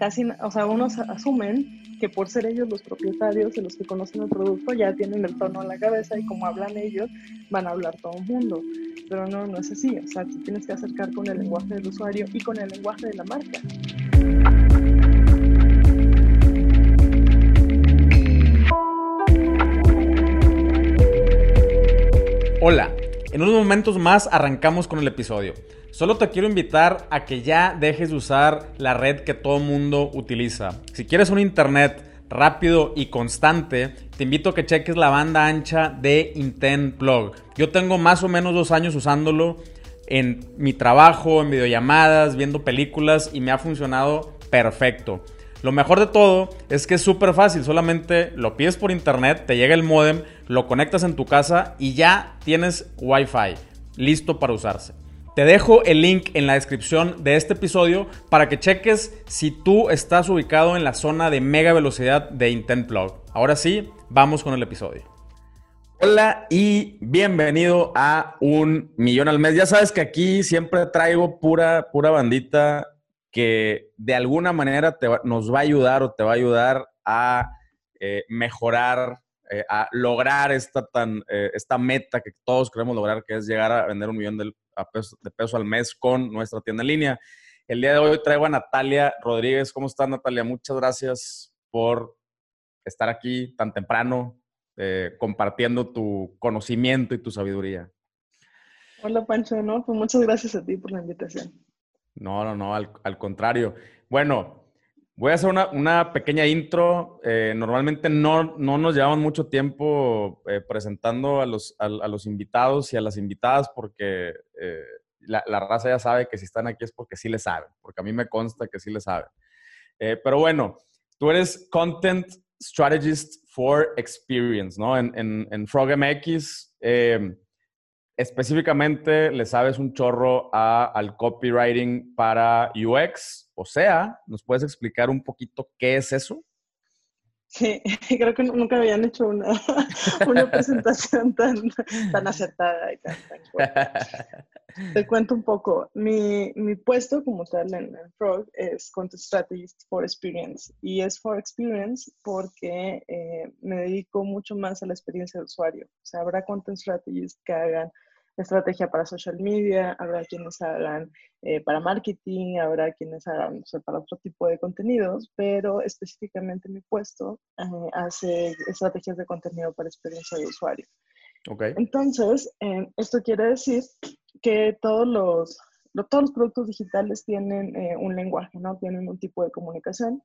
casi, o sea, unos asumen que por ser ellos los propietarios y los que conocen el producto ya tienen el tono en la cabeza y como hablan ellos, van a hablar todo el mundo. Pero no, no es así. O sea, tienes que acercar con el lenguaje del usuario y con el lenguaje de la marca. Hola, en unos momentos más arrancamos con el episodio. Solo te quiero invitar a que ya dejes de usar la red que todo mundo utiliza. Si quieres un internet rápido y constante, te invito a que cheques la banda ancha de Intent Plug. Yo tengo más o menos dos años usándolo en mi trabajo, en videollamadas, viendo películas y me ha funcionado perfecto. Lo mejor de todo es que es súper fácil, solamente lo pides por internet, te llega el modem, lo conectas en tu casa y ya tienes Wi-Fi listo para usarse. Te dejo el link en la descripción de este episodio para que cheques si tú estás ubicado en la zona de mega velocidad de Intent Plug. Ahora sí, vamos con el episodio. Hola y bienvenido a un millón al mes. Ya sabes que aquí siempre traigo pura, pura bandita que de alguna manera nos va a ayudar o te va a ayudar a eh, mejorar, eh, a lograr esta, tan, eh, esta meta que todos queremos lograr, que es llegar a vender un millón de pesos al mes con nuestra tienda en línea. El día de hoy traigo a Natalia Rodríguez. ¿Cómo estás, Natalia? Muchas gracias por estar aquí tan temprano, compartiendo tu conocimiento y tu sabiduría. Hola, Pancho. No, pues muchas gracias a ti por la invitación. No, no, no, al, contrario. Bueno, voy a hacer una, pequeña intro. Eh, normalmente no, no, nos llevamos mucho tiempo eh, presentando a los, a, los, invitados y a las invitadas porque eh, la, raza ya sabe que si están aquí es porque sí le saben, porque a mí me consta que sí le saben. pero bueno, tú eres Content Strategist for Experience, ¿no? En, en, en FrogMX específicamente le sabes un chorro al copywriting para UX. O sea, ¿nos puedes explicar un poquito qué es eso? Sí, creo que nunca habían hecho una, una presentación tan, tan acertada y tan, Te cuento un poco. Mi, mi puesto como tal en, Frog es Content Strategist for Experience. Y es for Experience porque eh, me dedico mucho más a la experiencia de usuario. O sea, habrá Content Strategists que hagan estrategia para social media, habrá quienes hagan eh, para marketing, habrá quienes hagan para otro tipo de contenidos, pero específicamente mi puesto eh, hace estrategias de contenido para experiencia de usuario. Okay. Entonces, eh, esto quiere decir que todos los, todos los productos digitales tienen un lenguaje, ¿no? Tienen un tipo de comunicación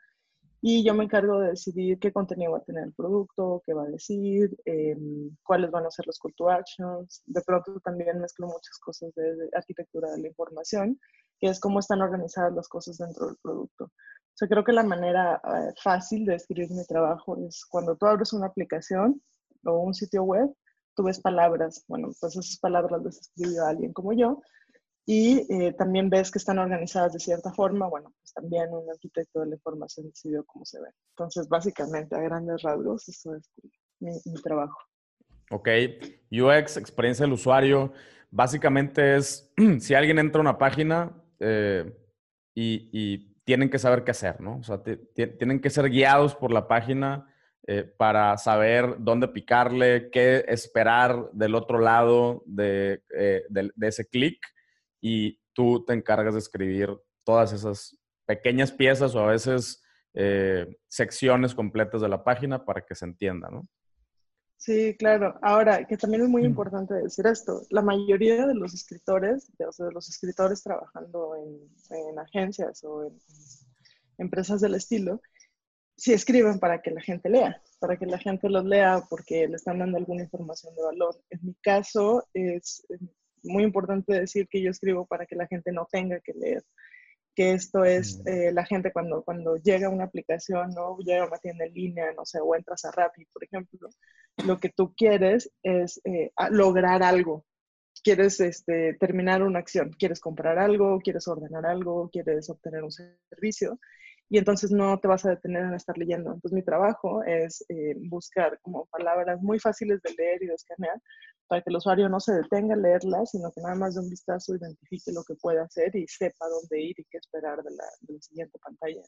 y yo me encargo de decidir qué contenido va a tener el producto, qué va a decir, em, cuáles van a ser los call to actions. De pronto también mezclo muchas cosas de, arquitectura de la información, que es cómo están organizadas las cosas dentro del producto. O sea, creo que la manera eh, fácil de escribir mi trabajo es cuando tú abres una aplicación o un sitio web, tú ves palabras. Bueno, pues esas palabras las escribió alguien como yo, y eh, también ves que están organizadas de cierta forma, bueno, pues también un arquitecto de la información decidió cómo se ve. Entonces, básicamente, a grandes rasgos, eso es mi, trabajo. Ok, UX, experiencia del usuario, básicamente es si alguien entra a una página eh, y, tienen que saber qué hacer, ¿no? O sea, tienen que ser guiados por la página eh, para saber dónde picarle, qué esperar del otro lado de, de ese clic y tú te encargas de escribir todas esas pequeñas piezas o a veces eh, secciones completas de la página para que se entienda, ¿no? Sí, claro. Ahora, que también es muy importante decir esto, la mayoría de los escritores, o sea, de los escritores trabajando en, agencias o en, empresas del estilo, sí escriben para que la gente lea, para que la gente los lea porque le están dando alguna información de valor. En mi caso, es, muy importante decir que yo escribo para que la gente no tenga que leer, que esto es mm. eh, la gente cuando, cuando llega a una aplicación, ¿no? llega a una tienda en línea, no sé, o entras a Rappi, por ejemplo, lo que tú quieres es eh, lograr algo. Quieres este, terminar una acción, quieres comprar algo, quieres ordenar algo, quieres obtener un servicio y entonces no te vas a detener en estar leyendo. Entonces mi trabajo es eh, buscar como palabras muy fáciles de leer y de escanear para que el usuario no se detenga a leerlas, sino que nada más de un vistazo identifique lo que puede hacer y sepa dónde ir y qué esperar de la, de la siguiente pantalla.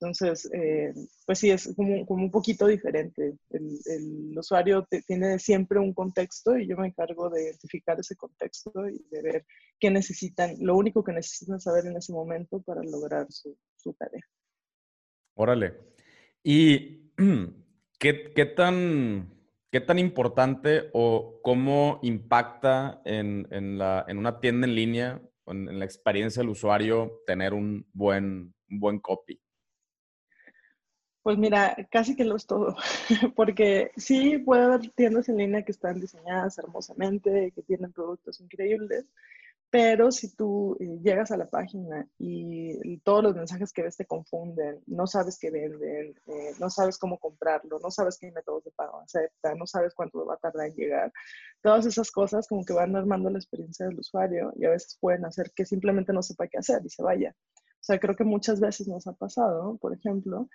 Entonces, eh, pues sí, es como, como, un poquito diferente. El, el usuario tiene siempre un contexto y yo me encargo de identificar ese contexto y de ver qué necesitan, lo único que necesitan saber en ese momento para lograr su, su tarea. Órale. ¿Y qué, tan, qué tan importante o cómo impacta en, en, la, en una tienda en línea, en, en, la experiencia del usuario, tener un buen, un buen copy? Pues mira, casi que lo es todo, porque sí puede haber tiendas en línea que están diseñadas hermosamente, que tienen productos increíbles, pero si tú eh, llegas a la página y, todos los mensajes que ves te confunden, no sabes qué venden, eh, no sabes cómo comprarlo, no sabes qué métodos de pago acepta, no sabes cuánto va a tardar en llegar, todas esas cosas como que van armando la experiencia del usuario y a veces pueden hacer que simplemente no sepa qué hacer y se vaya. O sea, creo que muchas veces nos ha pasado, por ejemplo,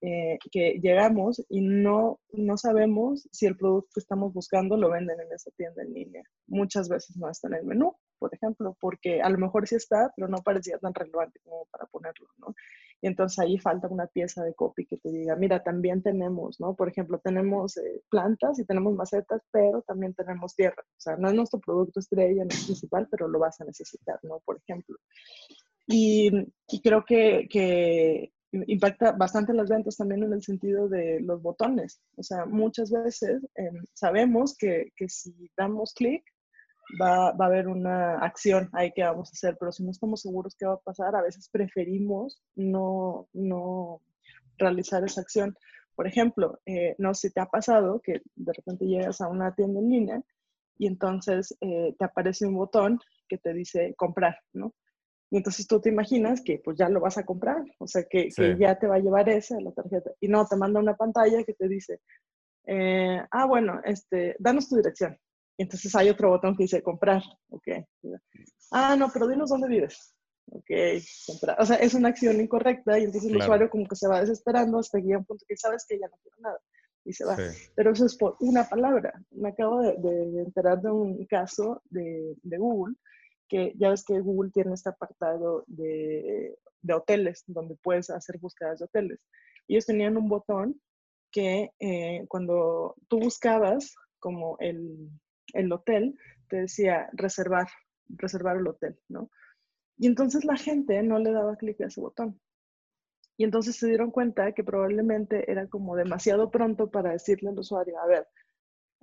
eh, que llegamos y no, no sabemos si el producto que estamos buscando lo venden en esa tienda en línea. Muchas veces no está en el menú, por ejemplo, porque a lo mejor sí está, pero no parecía tan relevante como para ponerlo, ¿no? Y entonces ahí falta una pieza de copy que te diga, mira, también tenemos, ¿no? Por ejemplo, tenemos eh, plantas y tenemos macetas, pero también tenemos tierra. O sea, no es nuestro producto estrella, no es principal, pero lo vas a necesitar, ¿no? Por ejemplo. Y, y creo que, que impacta bastante las ventas también en el sentido de los botones. O sea, muchas veces em, sabemos que, que, si damos clic va, va, a haber una acción ahí que vamos a hacer, pero si no estamos seguros qué va a pasar, a veces preferimos no, no realizar esa acción. Por ejemplo, eh, no sé si te ha pasado que de repente llegas a una tienda en línea y entonces eh, te aparece un botón que te dice comprar, ¿no? Y entonces tú te imaginas que pues ya lo vas a comprar, o sea, que, que ya te va a llevar esa la tarjeta. Y no, te manda una pantalla que te dice, eh, ah, bueno, este, danos tu dirección. Entonces hay otro botón que dice comprar, ok. Ah, no, pero dinos dónde vives. Ok, comprar. O sea, es una acción incorrecta y entonces el usuario como que se va desesperando hasta que llega un punto que sabes que ya no quiere nada y se va. Pero eso es por una palabra. Me acabo de, de enterar de un caso de, de Google que ya ves que Google tiene este apartado de, de hoteles, donde puedes hacer búsquedas de hoteles. Ellos tenían un botón que eh, cuando tú buscabas como el, el, hotel, te decía reservar, reservar el hotel, ¿no? Y entonces la gente no le daba clic a ese botón. Y entonces se dieron cuenta que probablemente era como demasiado pronto para decirle al usuario, a ver,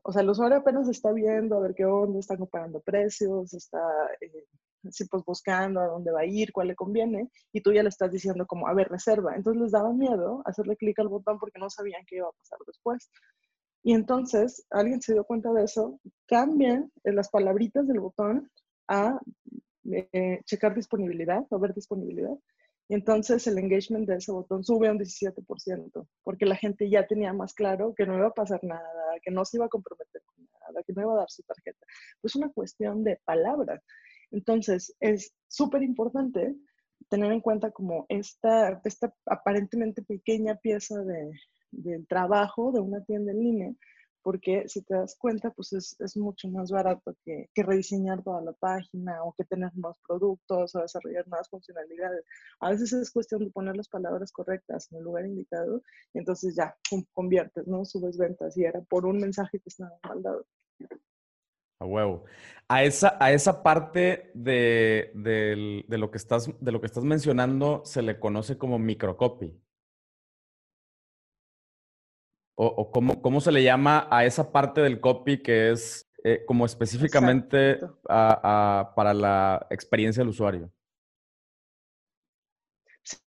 o sea, el usuario apenas está viendo a ver qué onda, está comparando precios, está eh, pues buscando a dónde va a ir, cuál le conviene, y tú ya le estás diciendo como, a ver, reserva. Entonces les daba miedo hacerle clic al botón porque no sabían qué iba a pasar después. Y entonces alguien se dio cuenta de eso, cambian las palabritas del botón a eh, checar disponibilidad, a ver disponibilidad, y entonces el engagement de ese botón sube a un 17%, porque la gente ya tenía más claro que no iba a pasar nada, que no se iba a comprometer con nada, que no iba a dar su tarjeta. Pues una cuestión de palabra. Entonces es súper importante tener en cuenta como esta, esta aparentemente pequeña pieza de, del trabajo de una tienda en línea porque si te das cuenta, pues es, es mucho más barato que, que, rediseñar toda la página o que tener nuevos productos o desarrollar nuevas funcionalidades. A veces es cuestión de poner las palabras correctas en el lugar indicado y entonces ya conviertes, ¿no? Subes ventas y era por un mensaje que estaba mal dado. A huevo. A esa, a esa parte de, de, de, lo que estás, de lo que estás mencionando se le conoce como microcopy. O, cómo, cómo, se le llama a esa parte del copy que es eh, como específicamente a, a, para la experiencia del usuario.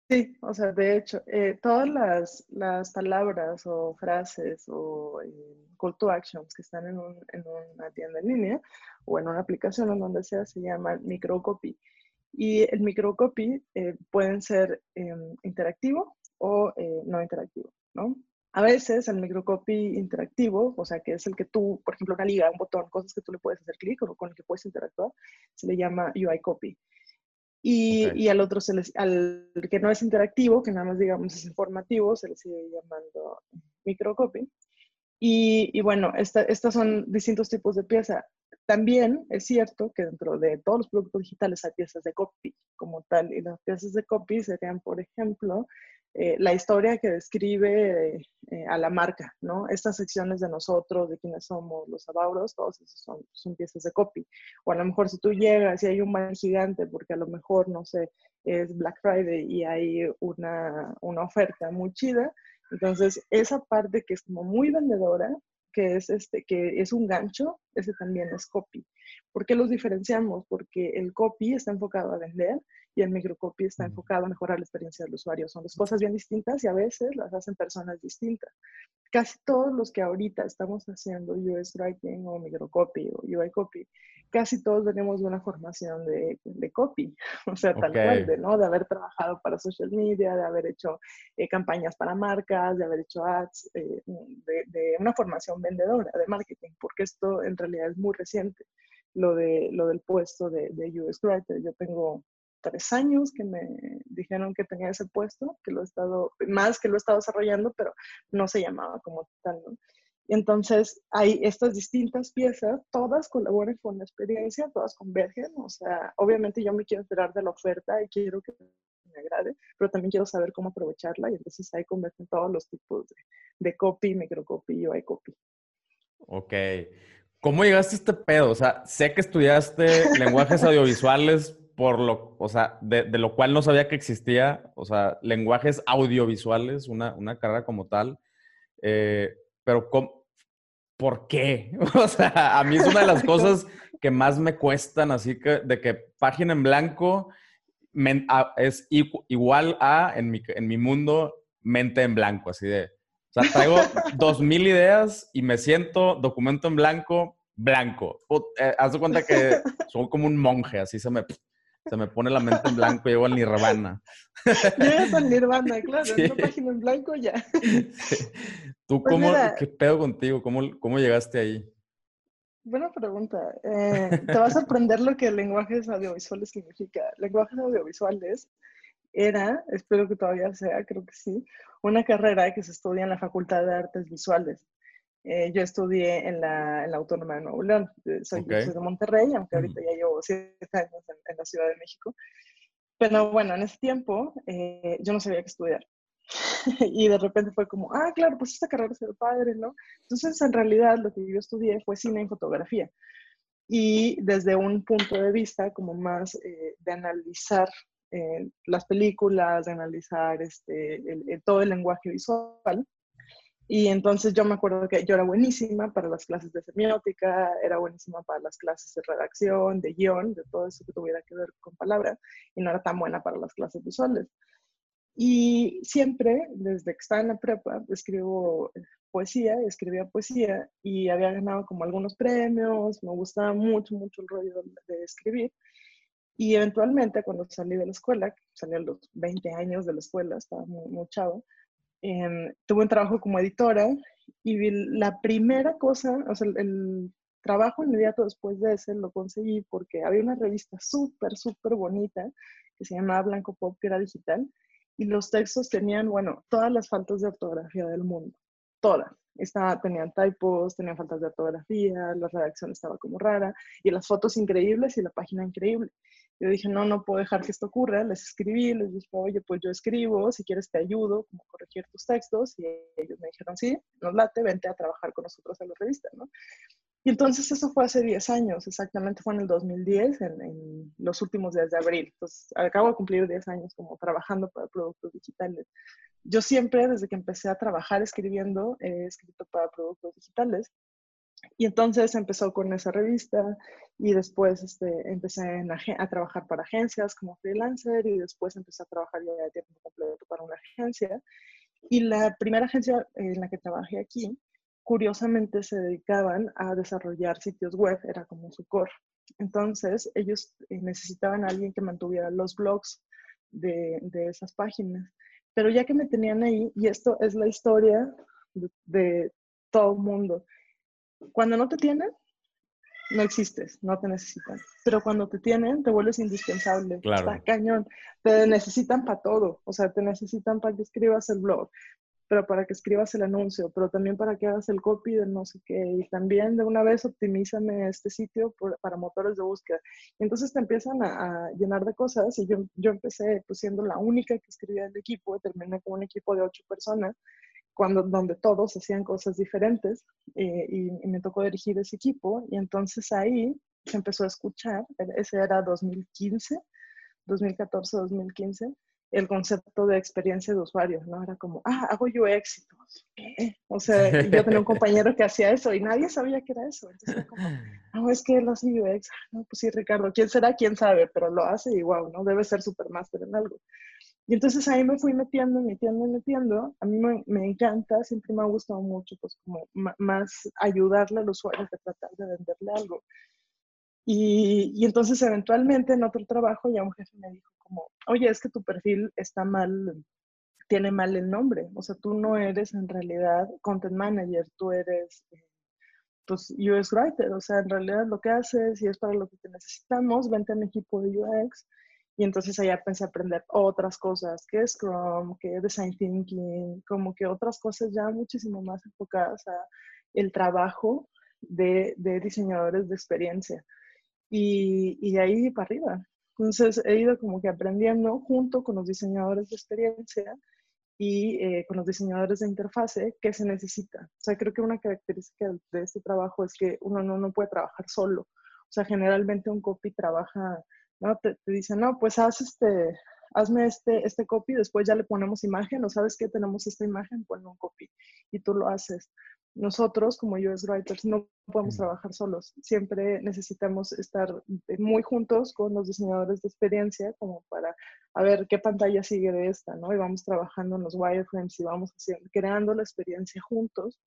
Sí, o sea, de hecho, eh, todas las, las, palabras o frases o eh, call to actions que están en, un, en, una tienda en línea o en una aplicación o donde sea se llaman microcopy. Y el microcopy eh, pueden ser em, interactivo o no interactivo, ¿no? A veces el microcopy interactivo, o sea, que es el que tú, por ejemplo, una liga, un botón, cosas que tú le puedes hacer clic o con el que puedes interactuar, se le llama UI copy. Y, y al otro, se les, al que no es interactivo, que nada más digamos es informativo, se le sigue llamando microcopy. Y, y bueno, estos son distintos tipos de pieza. También es cierto que dentro de todos los productos digitales hay piezas de copy como tal, y las piezas de copy serían, por ejemplo, eh, la historia que describe eh, a la marca, ¿no? Estas secciones de nosotros, de quiénes somos, los abauros, todos esos son, son, piezas de copy. O a lo mejor si tú llegas y hay un mal gigante, porque a lo mejor, no sé, es Black Friday y hay una, una oferta muy chida, entonces esa parte que es como muy vendedora, que es, este, que es un gancho, ese también es copy. ¿Por qué los diferenciamos? Porque el copy está enfocado a vender y el microcopy está enfocado a mejorar la experiencia del usuario. Son dos cosas bien distintas y a veces las hacen personas distintas. Casi todos los que ahorita estamos haciendo US Writing o microcopy o UI copy, casi todos venimos de una formación de, de copy, o sea, tal cual, de, ¿no? de haber trabajado para social media, de haber hecho eh, campañas para marcas, de haber hecho ads, eh, de, de, una formación vendedora de marketing, porque esto en realidad es muy reciente, lo, de, lo del puesto de, de US Writer. Yo tengo tres años que me dijeron que tenía ese puesto, que lo he estado, más que lo he estado desarrollando, pero no se llamaba como tal, ¿no? Entonces, hay estas distintas piezas, todas colaboran con la experiencia, todas convergen, o sea, obviamente yo me quiero enterar de la oferta y quiero que me agrade, pero también quiero saber cómo aprovecharla y entonces ahí convergen todos los tipos de, de copy, microcopy y copy. Ok. ¿Cómo llegaste a este pedo? O sea, sé que estudiaste lenguajes audiovisuales por lo, o sea, de, de, lo cual no sabía que existía, o sea, lenguajes audiovisuales, una, una carrera como tal. Eh, pero, ¿por qué? O sea, a mí es una de las cosas que más me cuestan, así que de que página en blanco es igual a, en mi, en mi mundo, mente en blanco, así de, o sea, traigo dos mil ideas y me siento documento en blanco, blanco. Eh, haz de cuenta que soy como un monje, así se me se me pone la mente en blanco y llego al nirvana. Llegas al nirvana, claro, en una página en blanco ya. ¿Tú pues cómo, qué pedo contigo? ¿Cómo, ¿Cómo llegaste ahí? Buena pregunta. Eh, te va a sorprender lo que lenguajes audiovisuales significa. Lenguajes audiovisuales era, espero que todavía sea, creo que sí, una carrera que se estudia en la Facultad de Artes Visuales. Eh, yo estudié en la, en la, Autónoma de Nuevo León. Eh, soy, de Monterrey, aunque ahorita ya llevo siete años en, la Ciudad de México. Pero bueno, en ese tiempo eh, yo no sabía qué estudiar. y de repente fue como, ah, claro, pues esta carrera el padre, ¿no? Entonces, en realidad, lo que yo estudié fue cine y fotografía. Y desde un punto de vista como más de analizar las películas, de analizar este, todo el lenguaje visual, y entonces yo me acuerdo que yo era buenísima para las clases de semiótica, era buenísima para las clases de redacción, de guion, de todo eso que tuviera que ver con palabras, y no era tan buena para las clases visuales. Y siempre, desde que estaba en la prepa, escribo poesía, escribía poesía y había ganado como algunos premios, me gustaba mucho, mucho el rollo de escribir. Y eventualmente, cuando salí de la escuela, salí a los 20 años de la escuela, estaba muy, muy chavo, Em, tuve un trabajo como editora y la primera cosa, o sea, el, trabajo inmediato después de ese lo conseguí porque había una revista súper, súper bonita que se llamaba Blanco Pop, que era digital, y los textos tenían, bueno, todas las faltas de ortografía del mundo, todas. Estaba, tenían typos, tenían faltas de ortografía, la redacción estaba como rara, y las fotos increíbles y la página increíble. Yo dije, no, no puedo dejar que esto ocurra. Les escribí, les dije, oye, pues yo escribo, si quieres te ayudo, como corregir tus textos. Y ellos me dijeron, sí, nos late, vente a trabajar con nosotros en la revista, ¿no? Y entonces eso fue hace 10 años, exactamente fue en el 2010, en, en, los últimos días de abril. Entonces, acabo de cumplir 10 años como trabajando para productos digitales. Yo siempre, desde que empecé a trabajar escribiendo, he escrito para productos digitales. Y entonces empezó con esa revista y después este, empecé a trabajar para agencias como freelancer y después empecé a trabajar ya de tiempo completo para una agencia. Y la primera agencia en la que trabajé aquí, curiosamente se dedicaban a desarrollar sitios web, era como su core. Entonces ellos eh, necesitaban a alguien que mantuviera los blogs de, de esas páginas. Pero ya que me tenían ahí, y esto es la historia de, de todo el mundo, cuando no te tienen, no existes, no te necesitan. Pero cuando te tienen, te vuelves indispensable. Claro. Está cañón. Te necesitan para todo. O sea, te necesitan para que escribas el blog, pero para que escribas el anuncio, pero también para que hagas el copy de no sé qué, y también de una vez optimízame este sitio para motores de búsqueda. Y entonces te empiezan a, llenar de cosas y yo, yo empecé pues siendo la única que escribía el equipo, y terminé con un equipo de ocho personas, cuando, donde todos hacían cosas diferentes eh, y, y me tocó dirigir ese equipo y entonces ahí se empezó a escuchar, ese era 2015, 2014, 2015, el concepto de experiencia de usuario, ¿no? Era como, ah, hago UX. ¿Qué? O sea, yo tenía un compañero que hacía eso y nadie sabía que era eso. Entonces era como, no, es que él hace UX. Ah, no, pues sí, Ricardo, ¿quién será? ¿Quién sabe? Pero lo hace y wow, ¿no? Debe ser supermaster en algo. Y entonces ahí me fui metiendo, metiendo, metiendo. A mí me, me encanta, siempre me ha gustado mucho, pues como más ayudarle al usuario que tratar de venderle algo. Y, entonces eventualmente en otro trabajo ya un jefe me dijo como, oye, es que tu perfil está mal, tiene mal el nombre. O sea, tú no eres en realidad content manager, tú eres eh, pues UX writer. O sea, en realidad lo que haces y es para lo que te necesitamos, vente a mi equipo de UX. Y entonces allá pensé aprender otras cosas, que Scrum, que Design Thinking, como que otras cosas ya muchísimo más enfocadas a el trabajo de, de diseñadores de experiencia y, y de ahí para arriba. Entonces he ido como que aprendiendo junto con los diseñadores de experiencia y eh, con los diseñadores de interfase qué se necesita. O sea, creo que una característica de este trabajo es que uno no, no puede trabajar solo. O sea, generalmente un copy trabaja, ¿no? Te, te dicen, no, pues haz este, hazme este, este copy, después ya le ponemos imagen, o sabes que tenemos esta imagen, pon un copy y tú lo haces nosotros como US Writers no podemos trabajar solos. Siempre necesitamos estar muy juntos con los diseñadores de experiencia como para a ver qué pantalla sigue de esta, ¿no? Y vamos trabajando en los wireframes y vamos haciendo, creando la experiencia juntos,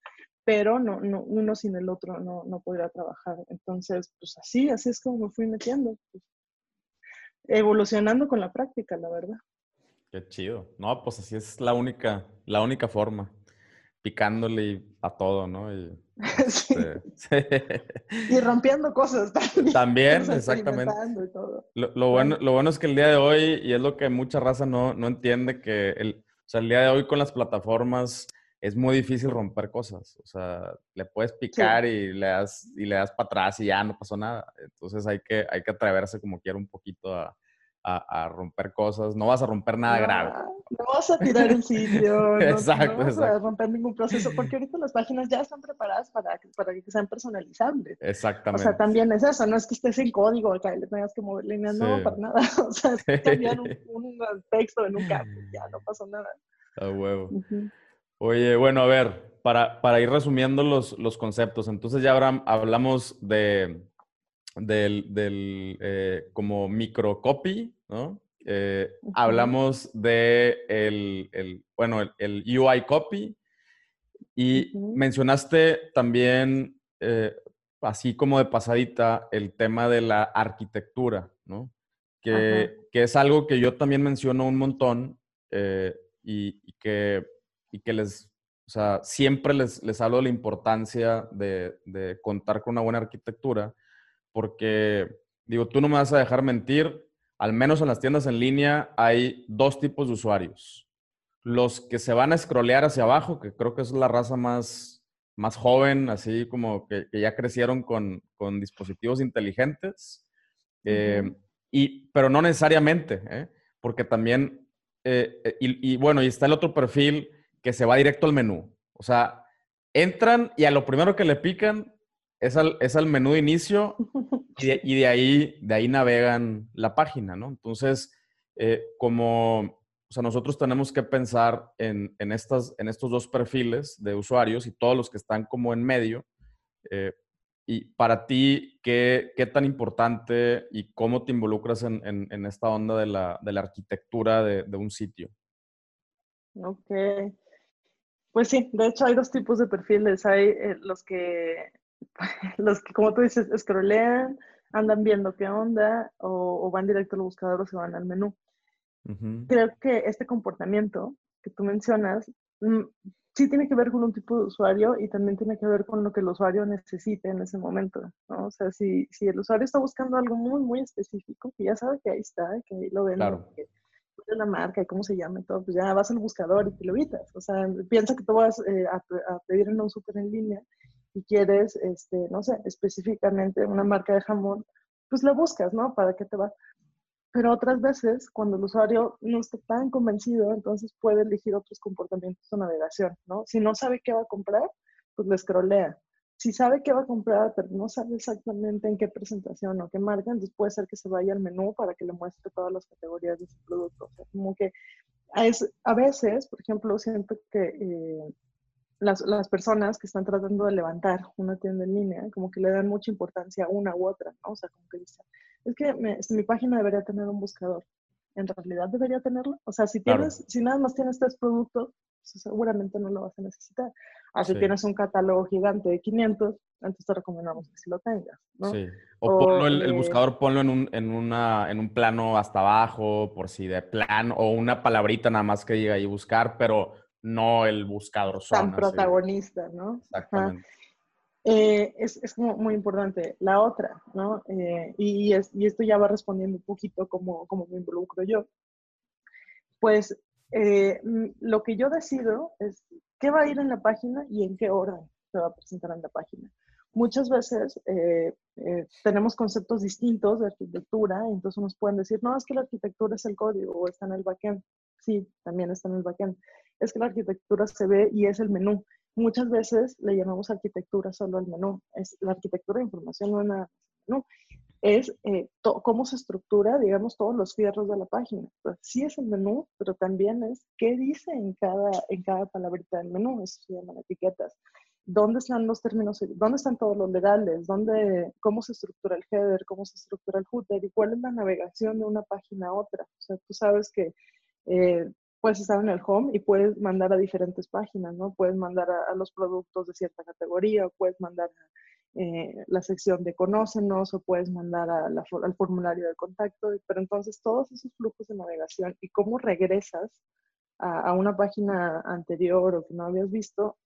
pero no, no, uno sin el otro no, no podrá trabajar. Entonces, pues así, así es como me fui metiendo. Pues, evolucionando con la práctica, la verdad. Qué chido. No, pues así es la única, la única forma picándole a todo, ¿no? Y, este, y rompiendo cosas también. También, exactamente. Lo, bueno, lo bueno es que el día de hoy, y es lo que mucha raza no, no entiende, que el, o sea, el día de hoy con las plataformas es muy difícil romper cosas. O sea, le puedes picar y, le das, y le das para atrás y ya no pasó nada. Entonces hay que, hay que atreverse como quiera un poquito a, a, romper cosas, no vas a romper nada grave. No vas a tirar el sitio, exacto, no, vas a romper ningún proceso, porque ahorita las páginas ya están preparadas para, para que sean personalizables. Exactamente. O sea, también es eso, no es que estés en código, que le tengas que mover líneas, no, para nada. O sea, es cambiar un, un, texto en un campo, ya no pasó nada. A huevo. Oye, bueno, a ver, para, para ir resumiendo los, los conceptos, entonces ya hablamos de del, del eh, como microcopy, ¿no? Eh, hablamos de el, el bueno, el, UI copy y mencionaste también, eh, así como de pasadita, el tema de la arquitectura, ¿no? Que, que es algo que yo también menciono un montón y, y, que, y que les, o sea, siempre les, les hablo de la importancia de, de contar con una buena arquitectura porque, digo, tú no me vas a dejar mentir, al menos en las tiendas en línea hay dos tipos de usuarios. Los que se van a scrollear hacia abajo, que creo que es la raza más, más joven, así como que, ya crecieron con, con, dispositivos inteligentes, eh, y, pero no necesariamente, ¿eh? porque también, eh, y, y bueno, y está el otro perfil que se va directo al menú. O sea, entran y a lo primero que le pican es al, menú de inicio y de, ahí, de ahí navegan la página, ¿no? Entonces, eh, como, o sea, nosotros tenemos que pensar en, estas, en estos dos perfiles de usuarios y todos los que están como en medio. Eh, y para ti, ¿qué, ¿qué, tan importante y cómo te involucras en, esta onda de la, arquitectura de, un sitio? Ok. Pues sí, de hecho hay dos tipos de perfiles. Hay eh, los que los que, como tú dices, scrollean, andan viendo qué onda, o, van directo al buscador o se van al menú. Creo que este comportamiento que tú mencionas mm, sí tiene que ver con un tipo de usuario y también tiene que ver con lo que el usuario necesite en ese momento, ¿no? O sea, si, si el usuario está buscando algo muy, muy específico, que ya sabe que ahí está, que ahí lo ven, que la marca y cómo se llama y todo, pues ya vas al buscador y te lo evitas. O sea, piensa que tú vas eh, a, pedir en un súper en línea y quieres, este, no sé, específicamente una marca de jamón, pues la buscas, ¿no? ¿Para qué te va? Pero otras veces, cuando el usuario no está tan convencido, entonces puede elegir otros comportamientos de navegación, ¿no? Si no sabe qué va a comprar, pues le scrollea. Si sabe qué va a comprar, pero no sabe exactamente en qué presentación o qué marca, entonces puede ser que se vaya al menú para que le muestre todas las categorías de ese producto. O sea, como que a veces, por ejemplo, siento que eh, las, las, personas que están tratando de levantar una tienda en línea, como que le dan mucha importancia a una u otra, ¿no? O sea, como que dicen, es que mi página debería tener un buscador. En realidad debería tenerlo. O sea, si tienes, si nada más tienes tres productos, pues, seguramente no lo vas a necesitar. Así si tienes un catálogo gigante de 500, entonces te recomendamos que sí lo tengas, ¿no? Sí. O, ponlo el, el, eh, buscador, ponlo en un, en, una, en un plano hasta abajo, por si de plan, o una palabrita nada más que diga ahí buscar, pero no el buscador zona. Tan protagonista, ¿no? Exactamente. Eh, es, es muy importante. La otra, ¿no? Eh, y, y, esto ya va respondiendo un poquito como, como me involucro yo. Pues eh, lo que yo decido es qué va a ir en la página y en qué orden se va a presentar en la página. Muchas veces tenemos conceptos distintos de arquitectura, entonces nos pueden decir, no, es que la arquitectura es el código o está en el backend. Sí, también está en el backend. Es que la arquitectura se ve y es el menú muchas veces le llamamos arquitectura solo al menú. Es la arquitectura de información no es nada menú. Es eh, cómo se estructura, digamos, todos los fierros de la página. Pues, sí es el menú, pero también es qué dice en cada, en cada palabrita del menú. Eso se llaman etiquetas. ¿Dónde están los términos? ¿Dónde están todos los legales? ¿Dónde, ¿Cómo se estructura el header? ¿Cómo se estructura el footer? ¿Y cuál es la navegación de una página a otra? O sea, tú sabes que eh, puedes estar en el home y puedes mandar a diferentes páginas, ¿no? Puedes mandar a, los productos de cierta categoría, o puedes mandar a eh, la sección de conócenos, o puedes mandar a al formulario de contacto, pero entonces todos esos flujos de navegación y cómo regresas a, a, una página anterior o que no habías visto,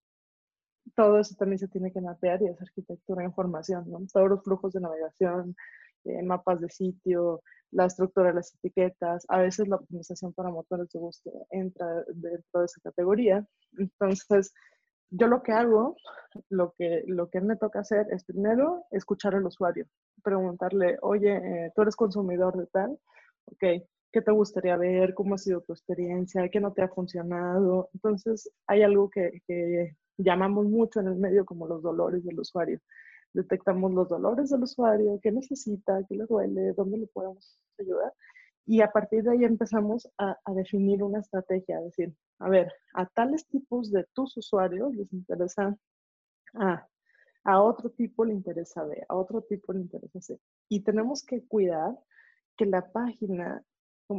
todo eso también se tiene que mapear y es arquitectura de información, ¿no? Todos los flujos de navegación, eh, mapas de sitio, la estructura de las etiquetas, a veces la optimización para motores de búsqueda entra dentro de esa categoría. Entonces, yo lo que hago, lo que, lo que me toca hacer es primero escuchar al usuario, preguntarle, oye, eh, tú eres consumidor de tal, ok, ¿qué te gustaría ver? ¿Cómo ha sido tu experiencia? ¿Qué no te ha funcionado? Entonces, hay algo que, que llamamos mucho en el medio como los dolores del usuario detectamos los dolores del usuario, qué necesita, qué le duele, dónde le podemos ayudar. Y a partir de ahí empezamos a, definir una estrategia, es decir, a ver, a tales tipos de tus usuarios les interesa A, a otro tipo le interesa B, a otro tipo le interesa C. Y tenemos que cuidar que la página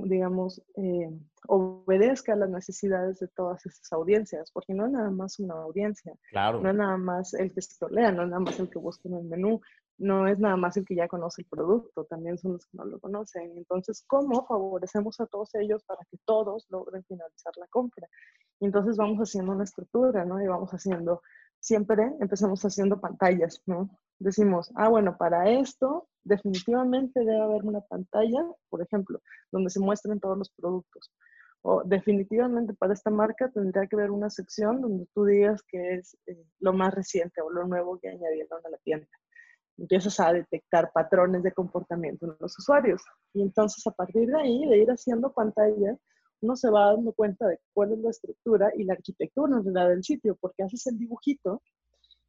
digamos, eh, obedezca a las necesidades de todas esas audiencias, porque no es nada más una audiencia, claro. no es nada más el que se lea, no es nada más el que busca en el menú, no es nada más el que ya conoce el producto, también son los que no lo conocen. Entonces, ¿cómo favorecemos a todos ellos para que todos logren finalizar la compra? entonces vamos haciendo una estructura, ¿no? Y vamos haciendo, siempre empezamos haciendo pantallas, ¿no? Decimos, ah, bueno, para esto definitivamente debe haber una pantalla, por ejemplo, donde se muestren todos los productos. O definitivamente para esta marca tendría que haber una sección donde tú digas que es eh, lo más reciente o lo nuevo que añadieron a la tienda. Empiezas a detectar patrones de comportamiento en los usuarios. Y entonces a partir de ahí, de ir haciendo pantalla, uno se va dando cuenta de cuál es la estructura y la arquitectura en realidad del sitio, porque haces el dibujito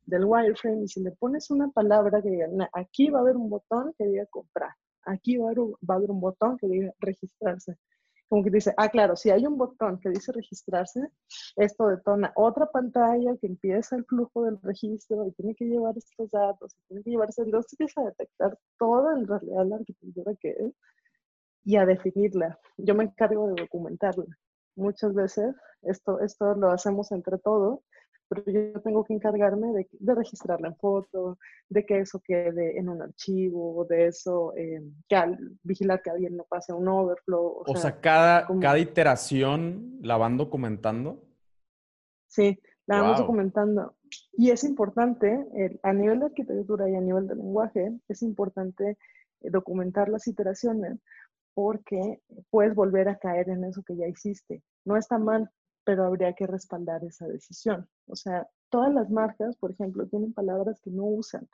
del wireframe y si le pones una palabra que diga, aquí va a haber un botón que diga comprar, aquí va a, haber, va a haber un botón que diga registrarse. Como que dice, ah, claro, si hay un botón que dice registrarse, esto detona otra pantalla que empieza el flujo del registro y tiene que llevar estos datos, y tiene que llevarse, entonces empieza a detectar toda en realidad la arquitectura que es y a definirla. Yo me encargo de documentarla. Muchas veces esto, esto lo hacemos entre todos pero yo tengo que encargarme de, de, registrarla en foto, de que eso quede en un archivo, de eso, eh, que al, vigilar que alguien no pase un overflow. O, sea, cada, cada iteración la van documentando. Sí, la vamos documentando. Y es importante, a nivel de arquitectura y a nivel de lenguaje, es importante eh, documentar las iteraciones, porque puedes volver a caer en eso que ya hiciste. No está mal, pero habría que respaldar esa decisión. O sea, todas las marcas, por ejemplo, tienen palabras que no usan,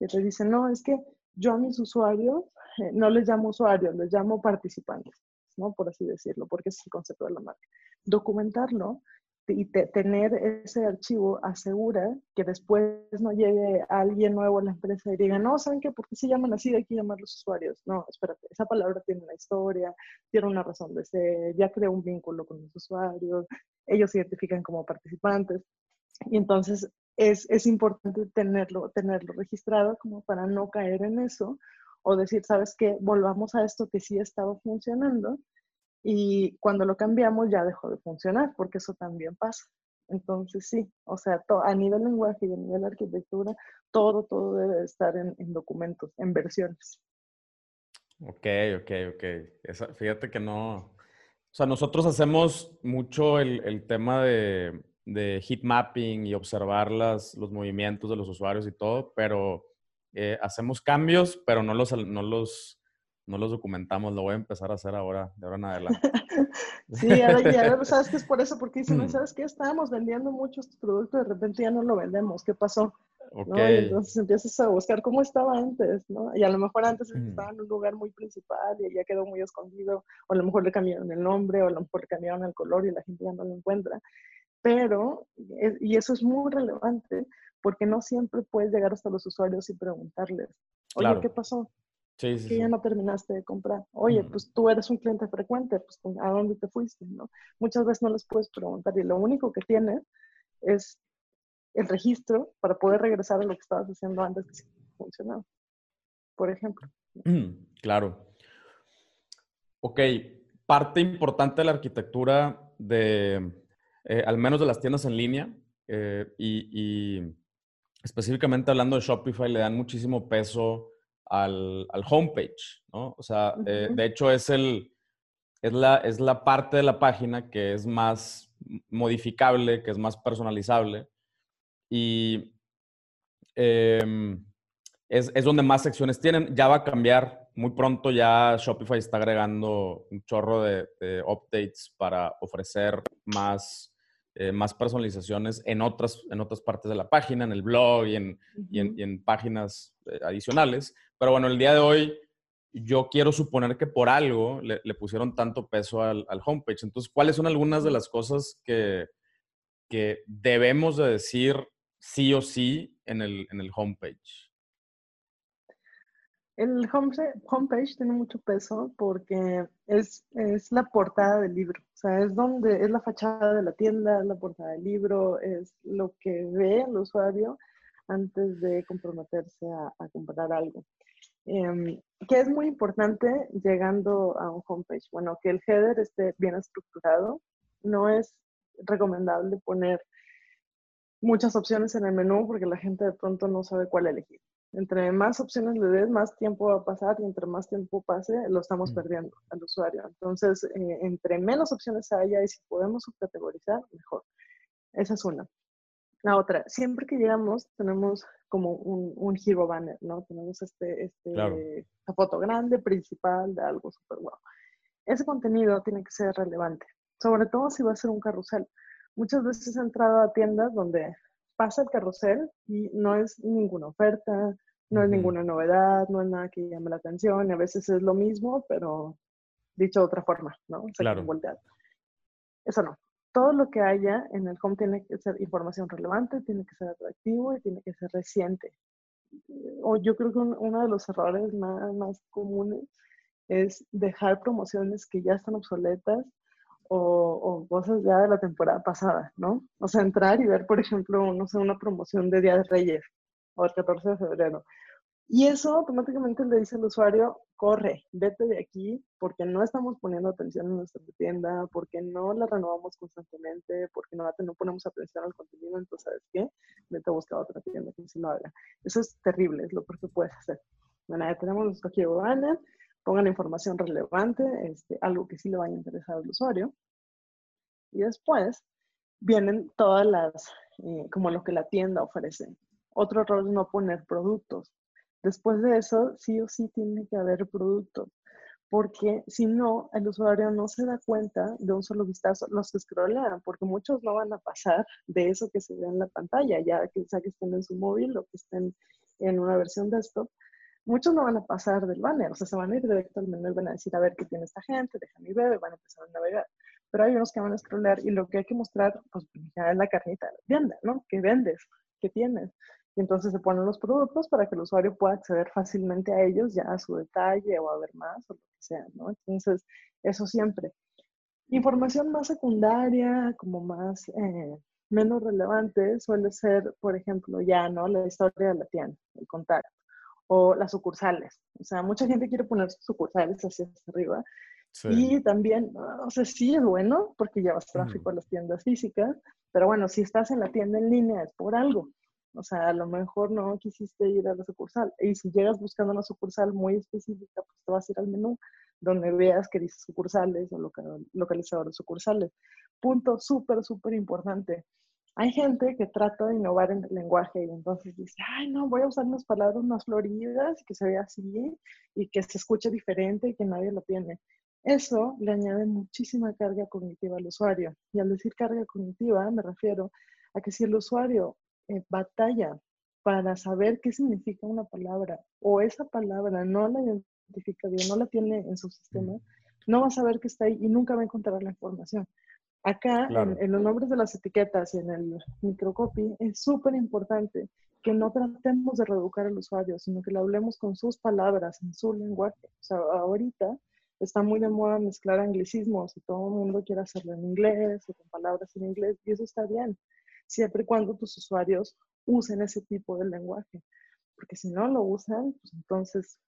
que te dicen, no, es que yo a mis usuarios eh, no les llamo usuarios, les llamo participantes, ¿no? Por así decirlo, porque es el concepto de la marca. Documentarlo y tener ese archivo asegura que después no llegue alguien nuevo a la empresa y diga, no, ¿saben qué? ¿Por qué se llaman así? Hay que llamar los usuarios. No, espérate, esa palabra tiene una historia, tiene una razón de ser, ya creó un vínculo con los usuarios, ellos se identifican como participantes. Y entonces es, es importante tenerlo, tenerlo registrado como para no caer en eso o decir, ¿sabes qué? Volvamos a esto que sí estaba funcionando y cuando lo cambiamos ya dejó de funcionar, porque eso también pasa. Entonces sí, o sea, a nivel lenguaje y a nivel arquitectura, todo, todo debe estar en, documentos, en versiones. Ok, ok, ok. fíjate que no, o sea, nosotros hacemos mucho el, el tema de, de heat mapping y observar las, los movimientos de los usuarios y todo, pero eh, hacemos cambios, pero no los, no los no los documentamos, lo voy a empezar a hacer ahora, de ahora en adelante. sí, ahora ya, ¿sabes qué es por eso? Porque dicen, ¿sabes qué? Estábamos vendiendo muchos productos, de repente ya no lo vendemos, ¿qué pasó? Okay. Y entonces empiezas a buscar cómo estaba antes, ¿no? Y a lo mejor antes estaba en un lugar muy principal y ya quedó muy escondido, o a lo mejor le cambiaron el nombre, o a lo mejor le cambiaron el color y la gente ya no lo encuentra. Pero, y eso es muy relevante, porque no siempre puedes llegar hasta los usuarios y preguntarles, oye, ¿qué pasó? Que ya no terminaste de comprar. Oye, pues tú eres un cliente frecuente, pues ¿a dónde te fuiste? ¿no? Muchas veces no les puedes preguntar y lo único que tienes es el registro para poder regresar a lo que estabas haciendo antes que funcionaba, por ejemplo. claro. Ok, parte importante de la arquitectura de, eh, al menos de las tiendas en línea, eh, y, y específicamente hablando de Shopify, le dan muchísimo peso al, al homepage, ¿no? O sea, eh, de hecho es, el, es, la, es la parte de la página que es más modificable, que es más personalizable y em, es, es, donde más secciones tienen. Ya va a cambiar muy pronto, ya Shopify está agregando un chorro de, de updates para ofrecer más eh, más personalizaciones en otras, en otras partes de la página, en el blog y en, y en, páginas eh, adicionales. Pero bueno, el día de hoy yo quiero suponer que por algo le, pusieron tanto peso al, al, homepage. Entonces, ¿cuáles son algunas de las cosas que, que debemos de decir sí o sí en el, en el homepage? El homepage tiene mucho peso porque es, es, la portada del libro, o sea, es donde es la fachada de la tienda, es la portada del libro, es lo que ve el usuario antes de comprometerse a, comprar algo. Eh, que es muy importante llegando a un homepage. Bueno, que el header esté bien estructurado. No es recomendable poner muchas opciones en el menú porque la gente de pronto no sabe cuál elegir entre más opciones le des, más tiempo va a pasar y entre más tiempo pase, lo estamos mm. perdiendo al usuario. Entonces, eh, entre menos opciones haya y si podemos subcategorizar, mejor. Esa es una. La otra, siempre que llegamos tenemos como un, un hero banner, ¿no? Tenemos este, este, esta foto grande, principal de algo súper guau. Ese contenido tiene que ser relevante, sobre todo si va a ser un carrusel. Muchas veces he entrado a tiendas donde pasa el carrusel y no es ninguna oferta, no es ninguna novedad, no es nada que llame la atención, y a veces es lo mismo, pero dicho de otra forma, ¿no? claro. Eso no. Todo lo que haya en el home tiene que ser información relevante, tiene que ser atractivo y tiene que ser reciente. O yo creo que uno de los errores más, más comunes es dejar promociones que ya están obsoletas o, cosas ya de la temporada pasada, ¿no? O sea, entrar y ver, por ejemplo, no sé, una promoción de Día de Reyes o el 14 de febrero. Y eso automáticamente le dice al usuario, corre, vete de aquí, porque no estamos poniendo atención en nuestra tienda, porque no la renovamos constantemente, porque no, no ponemos atención al contenido, entonces, ¿sabes qué? Vete a buscar otra tienda que sí lo haga. Eso es terrible, es lo peor que puedes hacer. Bueno, ya tenemos nuestro archivo banner, pongan información relevante, este, algo que sí le vaya a interesar al usuario. Y después vienen todas las, eh, como lo que la tienda ofrece. Otro error es no poner productos. Después de eso, sí o sí tiene que haber productos, porque si no, el usuario no se da cuenta de un solo vistazo, los que scrollean, porque muchos no van a pasar de eso que se ve en la pantalla, ya que sea que estén en su móvil o que estén en una versión desktop, muchos no van a pasar del banner, o sea, se van a ir directo al menú y van a decir, a ver qué tiene esta gente, deja mi bebé, van a empezar a navegar. Pero hay unos que van a scrollear y lo que hay que mostrar, pues ya es la carnita de ¿no? ¿Qué vendes? ¿Qué tienes? Y entonces se ponen los productos para que el usuario pueda acceder fácilmente a ellos, ya a su detalle o a ver más o lo que sea, ¿no? Entonces, eso siempre. Información más secundaria, como más, eh, menos relevante, suele ser, por ejemplo, ya, ¿no? La historia de la tienda, el contacto, o las sucursales. O sea, mucha gente quiere poner sucursales hacia arriba. Y también, o sea, sí es bueno porque llevas tráfico a las tiendas físicas, pero bueno, si estás en la tienda en línea es por algo. O sea, a lo mejor no quisiste ir a la sucursal. Y si llegas buscando una sucursal muy específica, pues te vas a ir al menú donde veas que dice sucursales o localizador de sucursales. Punto súper, súper importante. Hay gente que trata de innovar en el lenguaje y entonces dice, ay, no, voy a usar unas palabras más floridas, que se vea así y que se escuche diferente y que nadie lo tiene. Eso le añade muchísima carga cognitiva al usuario. Y al decir carga cognitiva me refiero a que si el usuario eh, batalla para saber qué significa una palabra o esa palabra no la identifica bien, no la tiene en su sistema, no va a saber que está ahí y nunca va a encontrar la información. Acá, en, los nombres de las etiquetas y en el microcopy, es súper importante que no tratemos de reeducar al usuario, sino que lo hablemos con sus palabras, en su lenguaje. O sea, ahorita está muy de moda mezclar anglicismos y todo el mundo quiere hacerlo en inglés o con palabras en inglés y eso está bien siempre y cuando tus usuarios usen ese tipo de lenguaje. Porque si no lo usan, pues entonces,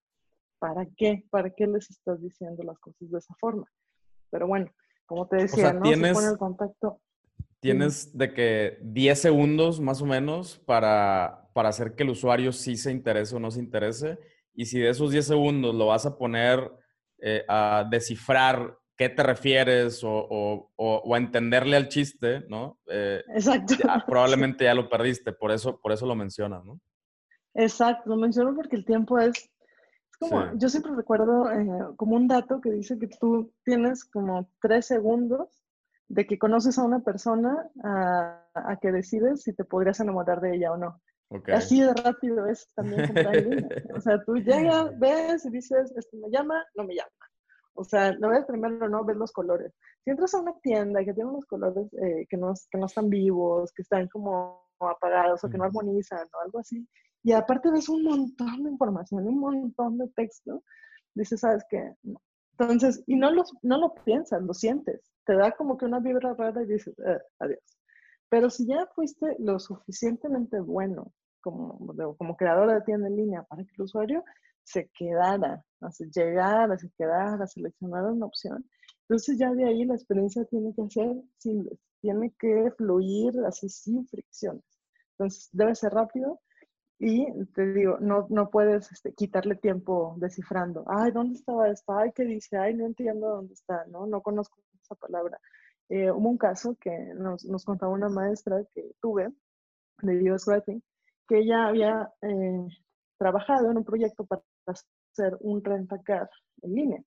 ¿para qué? ¿Para qué les estás diciendo las cosas de esa forma? Pero bueno, como te decía, ¿no? Tienes, Se el contacto. Tienes de que 10 segundos más o menos para, para hacer que el usuario sí se interese o no se interese. Y si de esos 10 segundos lo vas a poner eh, a descifrar qué te refieres o, o, a entenderle al chiste, ¿no? Eh, Exacto. probablemente ya lo perdiste, por eso, por eso lo mencionas, ¿no? Exacto, lo menciono porque el tiempo es, es como, yo siempre recuerdo eh, como un dato que dice que tú tienes como tres segundos de que conoces a una persona a, a que decides si te podrías enamorar de ella o no. Okay. Así de rápido es también O sea, tú llegas, ves y dices, este me llama, no me llama. O sea, no ves primero, no ves los colores. Si entras a una tienda que tiene unos colores eh, que, no, que no están vivos, que están como apagados o que no armonizan o algo así, y aparte ves un montón de información, un montón de texto, dices, ¿sabes qué? Entonces, y no lo, no lo piensas, lo sientes. Te da como que una vibra rara y dices, eh, adiós. Pero si ya fuiste lo suficientemente bueno como, como creadora de tienda en línea para que el usuario se quedara, así, llegar, se quedara, seleccionar una opción. Entonces ya de ahí la experiencia tiene que ser simple, tiene que fluir así sin fricciones. Entonces debe ser rápido y te digo, no, no puedes este, quitarle tiempo descifrando. Ay, ¿dónde estaba esto? Ay, ¿qué dice? Ay, no entiendo dónde está, ¿no? No conozco esa palabra. Eh, hubo un caso que nos, nos, contaba una maestra que tuve de US Writing, que ella había eh, trabajado en un proyecto para hacer un rentacar en línea.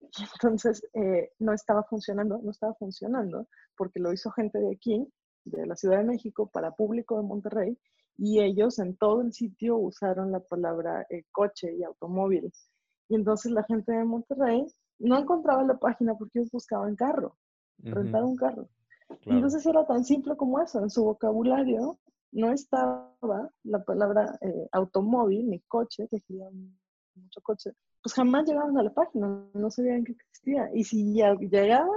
Y entonces eh, no estaba funcionando, no estaba funcionando porque lo hizo gente de aquí, de la Ciudad de México, para público de Monterrey, y ellos en todo el sitio usaron la palabra eh, coche y automóvil. Y entonces la gente de Monterrey no encontraba la página porque ellos buscaban carro, rentar un carro. Entonces era tan simple como eso, en su vocabulario no estaba la palabra eh, automóvil ni coche, que querían mucho coche, pues jamás llegaban a la página, no sabían que existía. Y si ya llegaban,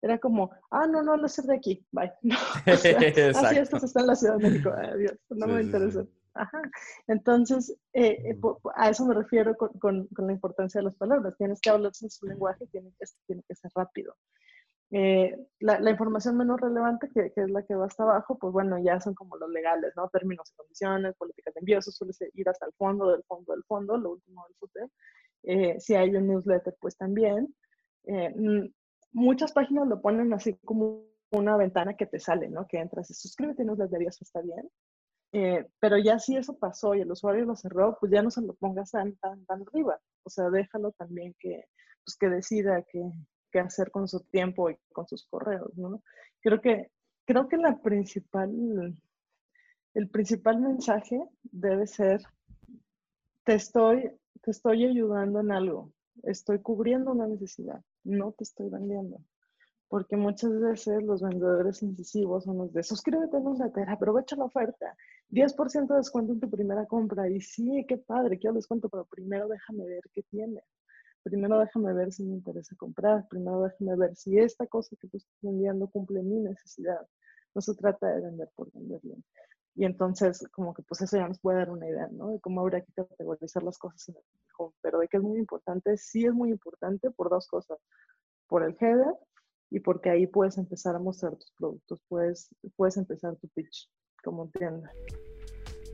era como, ah, no, no, no es de aquí, bye. así esto está en la Ciudad de México, adiós, no me interesa. Ajá. Entonces, eh, eh, a eso me refiero con, con, con, la importancia de las palabras. Tienes que hablar en su lenguaje, tiene que, tiene que ser rápido. Eh, la, la, información menos relevante, que, que, es la que va hasta abajo, pues bueno, ya son como los legales, ¿no? Términos y condiciones, políticas de envío, eso suele ir hasta el fondo del fondo del fondo, lo último del footer. Eh, si hay un newsletter, pues también. Eh, muchas páginas lo ponen así como una ventana que te sale, ¿no? Que entras y suscríbete newsletter y eso está bien. pero ya si eso pasó y el usuario lo cerró, pues ya no se lo pongas tan, tan, tan arriba. O sea, déjalo también que, pues, que decida qué, qué hacer con su tiempo y con sus correos, ¿no? Creo que, creo que la principal, el principal mensaje debe ser, te estoy, te estoy ayudando en algo, estoy cubriendo una necesidad, no te estoy vendiendo. Porque muchas veces los vendedores incisivos son los de suscríbete en newsletter, aprovecha la oferta, 10% de descuento en tu primera compra. Y sí, qué padre, quiero descuento, pero primero déjame ver qué tiene. Primero déjame ver si me interesa comprar. Primero déjame ver si esta cosa que tú estás vendiendo cumple mi necesidad. No se trata de vender por vender bien. Y entonces, como que pues eso ya nos puede dar una idea, ¿no? De cómo habría que categorizar las cosas en el home. Pero de que es muy importante, sí es muy importante por dos cosas. Por el header y porque ahí puedes empezar a mostrar tus productos, puedes, puedes empezar tu pitch como tienda.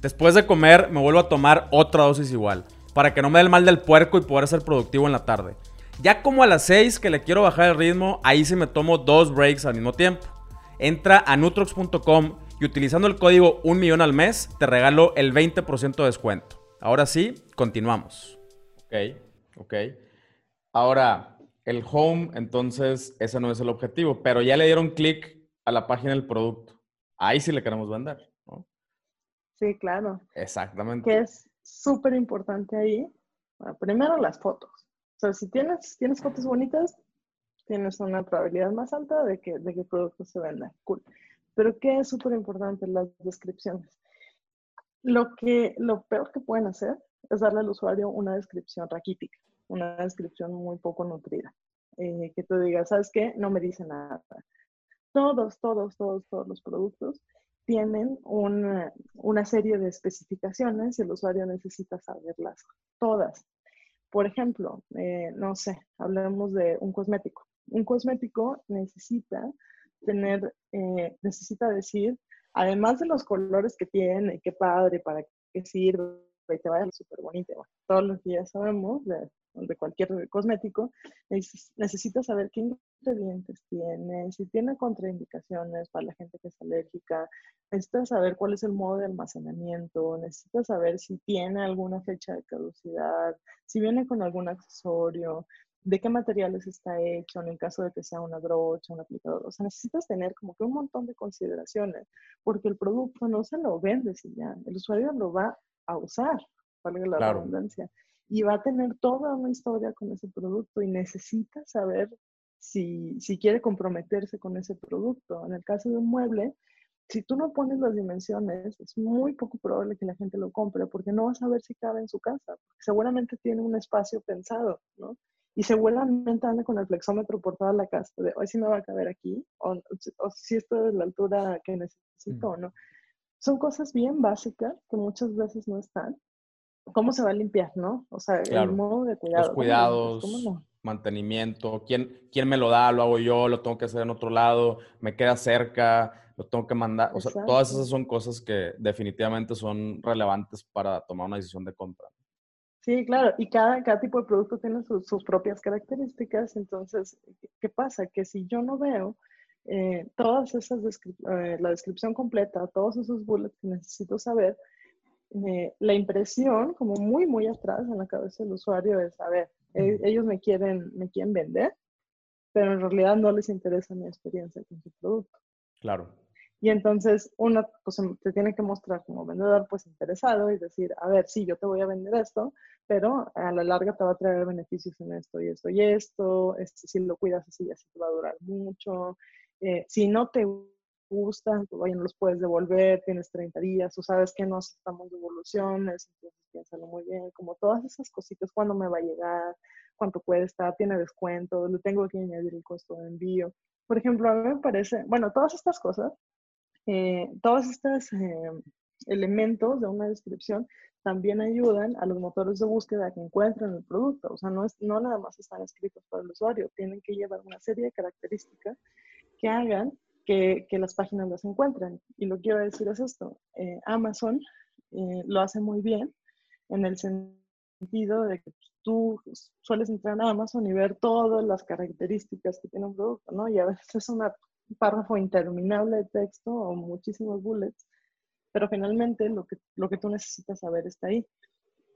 Después de comer me vuelvo a tomar otra dosis igual, para que no me dé el mal del puerco y poder ser productivo en la tarde. Ya como a las 6 que le quiero bajar el ritmo, ahí sí me tomo dos breaks al mismo tiempo. Entra a nutrox.com y utilizando el código 1 millón al mes te regalo el 20% de descuento. Ahora sí, continuamos. Ok, ok. Ahora, el home, entonces, ese no es el objetivo, pero ya le dieron clic a la página del producto. Ahí sí le queremos vender. Sí, claro. Exactamente. Que es súper importante ahí. primero, las fotos. O sea, si tienes, tienes fotos bonitas, tienes una probabilidad más alta de que, de que el producto se venda. Cool. Pero ¿qué es súper importante? Las descripciones. Lo, que, lo peor que pueden hacer es darle al usuario una descripción raquítica una descripción muy poco nutrida. Eh, que tú digas, ¿sabes qué? No me dice nada. Todos, todos, todos, todos los productos tienen una, una serie de especificaciones y el usuario necesita saberlas todas. Por ejemplo, eh, no sé, hablemos de un cosmético. Un cosmético necesita tener, eh, necesita decir, además de los colores que tiene, qué padre, para qué sirve, y te vaya súper bonito. todos los días sabemos de de cualquier cosmético, necesitas saber qué ingredientes tiene, si tiene contraindicaciones para la gente que es alérgica, necesitas saber cuál es el modo de almacenamiento, necesitas saber si tiene alguna fecha de caducidad, si viene con algún accesorio, de qué materiales está hecho en el caso de que sea una brocha, un aplicador. O sea, necesitas tener como que un montón de consideraciones, porque el producto no se lo vende si ya, el usuario lo va a usar, valga la redundancia y va a tener toda una historia con ese producto y necesita saber si, si quiere comprometerse con ese producto. En el caso de un mueble, si tú no pones las dimensiones, es muy poco probable que la gente lo compre porque no va a saber si cabe en su casa. seguramente tiene un espacio pensado, ¿no? Y seguramente anda con el flexómetro por toda la casa de hoy sí me va a caber aquí o, o si esto es la altura que necesito o no. Son cosas bien básicas que muchas veces no están cómo se va a limpiar, ¿no? O sea, el modo de cuidado. Los cuidados, mantenimiento, ¿quién, quién me lo da, lo hago yo, lo tengo que hacer en otro lado, me queda cerca, lo tengo que mandar. O sea, todas esas son cosas que definitivamente son relevantes para tomar una decisión de compra. Sí, claro, y cada, cada tipo de producto tiene sus, propias características, entonces, ¿qué pasa? Que si yo no veo eh, todas esas, eh, la descripción completa, todos esos bullets que necesito saber, eh, la impresión, como muy, muy atrás en la cabeza del usuario, es, a ver, e, ellos me quieren, me quieren vender, pero en realidad no les interesa mi experiencia con su producto. Claro. Y entonces uno pues em, te tiene que mostrar como vendedor pues interesado y decir, a ver, sí, yo te voy a vender esto, pero a la larga te va a traer beneficios en esto y esto y esto, este, si lo cuidas así, así te va a durar mucho. Eh, si no te gustan, pues los puedes devolver, tienes 30 días, o sabes que no aceptamos devoluciones, entonces piénsalo muy bien, como todas esas cositas, cuándo me va a llegar, cuánto puede estar, tiene descuento, le tengo que añadir el costo de envío. Por ejemplo, a mí me parece, bueno, todas estas cosas, eh, todas estas, eh, elementos de una descripción también ayudan a los motores de búsqueda que encuentren el producto. O sea, no, es, no nada más están escritos para el usuario, tienen que llevar una serie de características que hagan que, que las páginas las encuentren. Y lo que quiero decir es esto, eh, Amazon eh, lo hace muy bien en el sentido de que tú sueles entrar a Amazon y ver todas las características que tiene un producto, ¿no? Y a veces es un párrafo interminable de texto o muchísimos bullets pero finalmente lo que, lo que tú necesitas saber está ahí.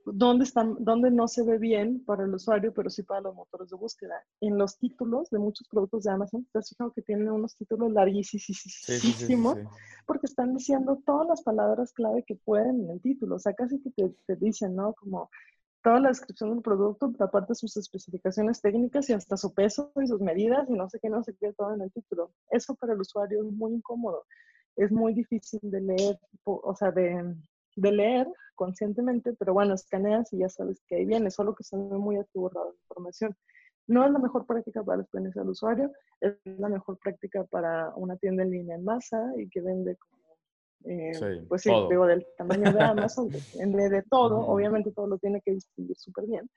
¿Dónde, están, ¿Dónde no se ve bien para el usuario, pero sí para los motores de búsqueda? En los títulos de muchos productos de Amazon, te has fijado que tienen unos títulos larguísimos, porque están diciendo todas las palabras clave que pueden en el título. O sea, casi que te, te dicen, ¿no? Como toda la descripción del producto, aparte sus especificaciones técnicas y hasta su peso y sus medidas y no sé qué, no sé qué, todo en el título. Eso para el usuario es muy incómodo es muy difícil de leer, o sea, de, leer conscientemente, pero bueno, escaneas y ya sabes que ahí viene, solo que se ve muy atiborrada la información. No es la mejor práctica para la experiencia del usuario, es la mejor práctica para una tienda en línea en masa y que vende como, eh, pues sí, digo, del tamaño de Amazon, en vez de todo, obviamente todo lo tiene que distinguir súper bien.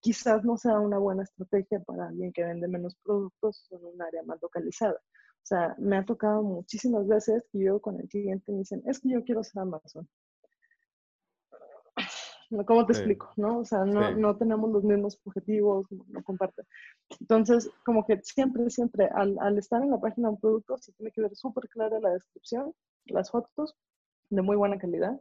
Quizás no sea una buena estrategia para alguien que vende menos productos en un área más localizada. O sea, me ha tocado muchísimas veces que yo con el cliente me dicen, es que yo quiero ser Amazon. ¿Cómo te explico? ¿no? O sea, no, no, tenemos los mismos objetivos, no, comparten. Entonces, como que siempre, siempre, al, al, estar en la página de un producto, se tiene que ver súper clara la descripción, las fotos de muy buena calidad.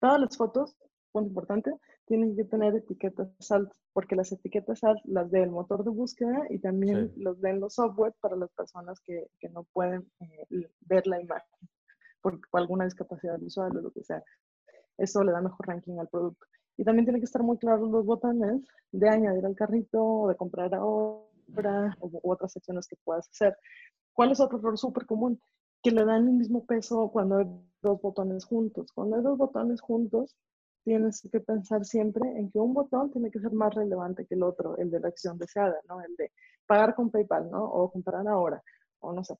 Todas las fotos, punto importante, tienen que tener etiquetas SALT, porque las etiquetas SALT las ve el motor de búsqueda y también los ven los software para las personas que, que no pueden eh, ver la imagen por, alguna discapacidad visual o lo que sea. Eso le da mejor ranking al producto. Y también tienen que estar muy claros los botones de añadir al carrito o de comprar ahora o, u otras secciones que puedas hacer. ¿Cuál es otro error súper común? Que le dan el mismo peso cuando hay dos botones juntos. Cuando hay dos botones juntos, tienes que pensar siempre en que un botón tiene que ser más relevante que el otro, el de la acción deseada, ¿no? El de pagar con PayPal, ¿no? O comprar ahora, o no sé.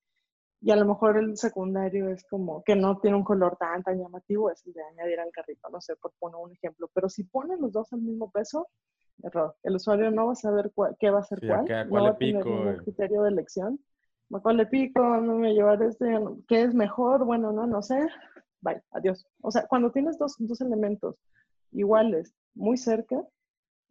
Y a lo mejor el secundario es como que no tiene un color tan, tan llamativo, es el de añadir al carrito, no sé, por poner un ejemplo. Pero si ponen los dos al mismo peso, error. El usuario no va a saber qué va a ser cuál, no va a tener ningún criterio de elección. ¿Cuál le pico? ¿No me llevar este? ¿Qué es mejor? Bueno, no, no sé. Bye, adiós. O sea, cuando tienes dos, dos elementos iguales, muy cerca,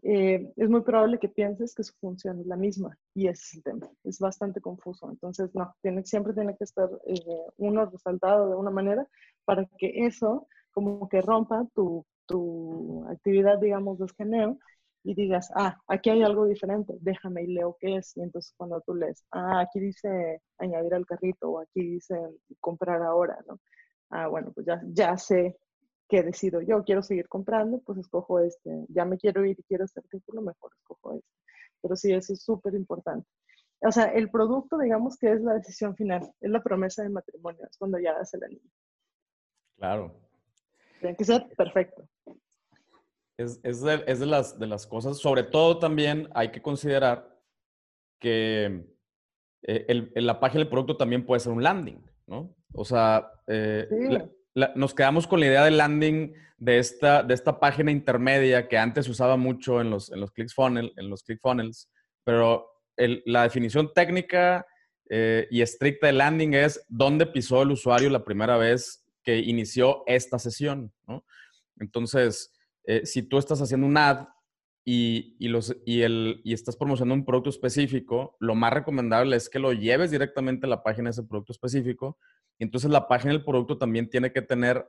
eh, es muy probable que pienses que su función es la misma y ese es el tema. Es bastante confuso. Entonces, no, siempre tiene que estar eh, uno resaltado de una manera para que eso como que rompa tu, tu actividad, digamos, de escaneo y digas, ah, aquí hay algo diferente, déjame y leo qué es. Y entonces cuando tú lees, ah, aquí dice añadir al carrito o aquí dice comprar ahora, ¿no? Ah, bueno, pues ya, ya sé que decido yo, quiero seguir comprando, pues escojo este. Ya me quiero ir y quiero este artículo, mejor escojo este. Pero sí, eso es súper importante. O sea, el producto, digamos que es la decisión final, es la promesa de matrimonio, es cuando ya hace la niña. Claro. Tiene que ser perfecto. Es, es, de, es de, las, de las cosas, sobre todo también hay que considerar que eh, el, la página del producto también puede ser un landing, ¿no? O sea, eh, nos quedamos con la idea del landing de esta, de esta página intermedia que antes usaba mucho en los, en los ClickFunnels, en los ClickFunnels, pero la definición técnica eh, y estricta de landing es dónde pisó el usuario la primera vez que inició esta sesión. Entonces, eh, si tú estás haciendo un ad y, y, los, y, el, y estás promocionando un producto específico, lo más recomendable es que lo lleves directamente a la página de ese producto específico entonces la página del producto también tiene que tener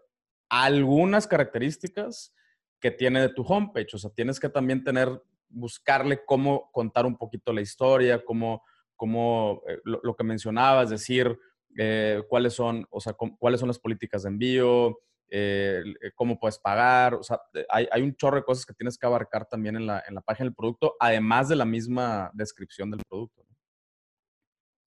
algunas características que tiene de tu homepage. O sea, tienes que también tener, buscarle cómo contar un poquito la historia, cómo, cómo eh, lo, que mencionabas, decir eh, cuáles son, o sea, cuáles son las políticas de envío, eh, cómo puedes pagar. O sea, hay, hay, un chorro de cosas que tienes que abarcar también en la, en la página del producto, además de la misma descripción del producto.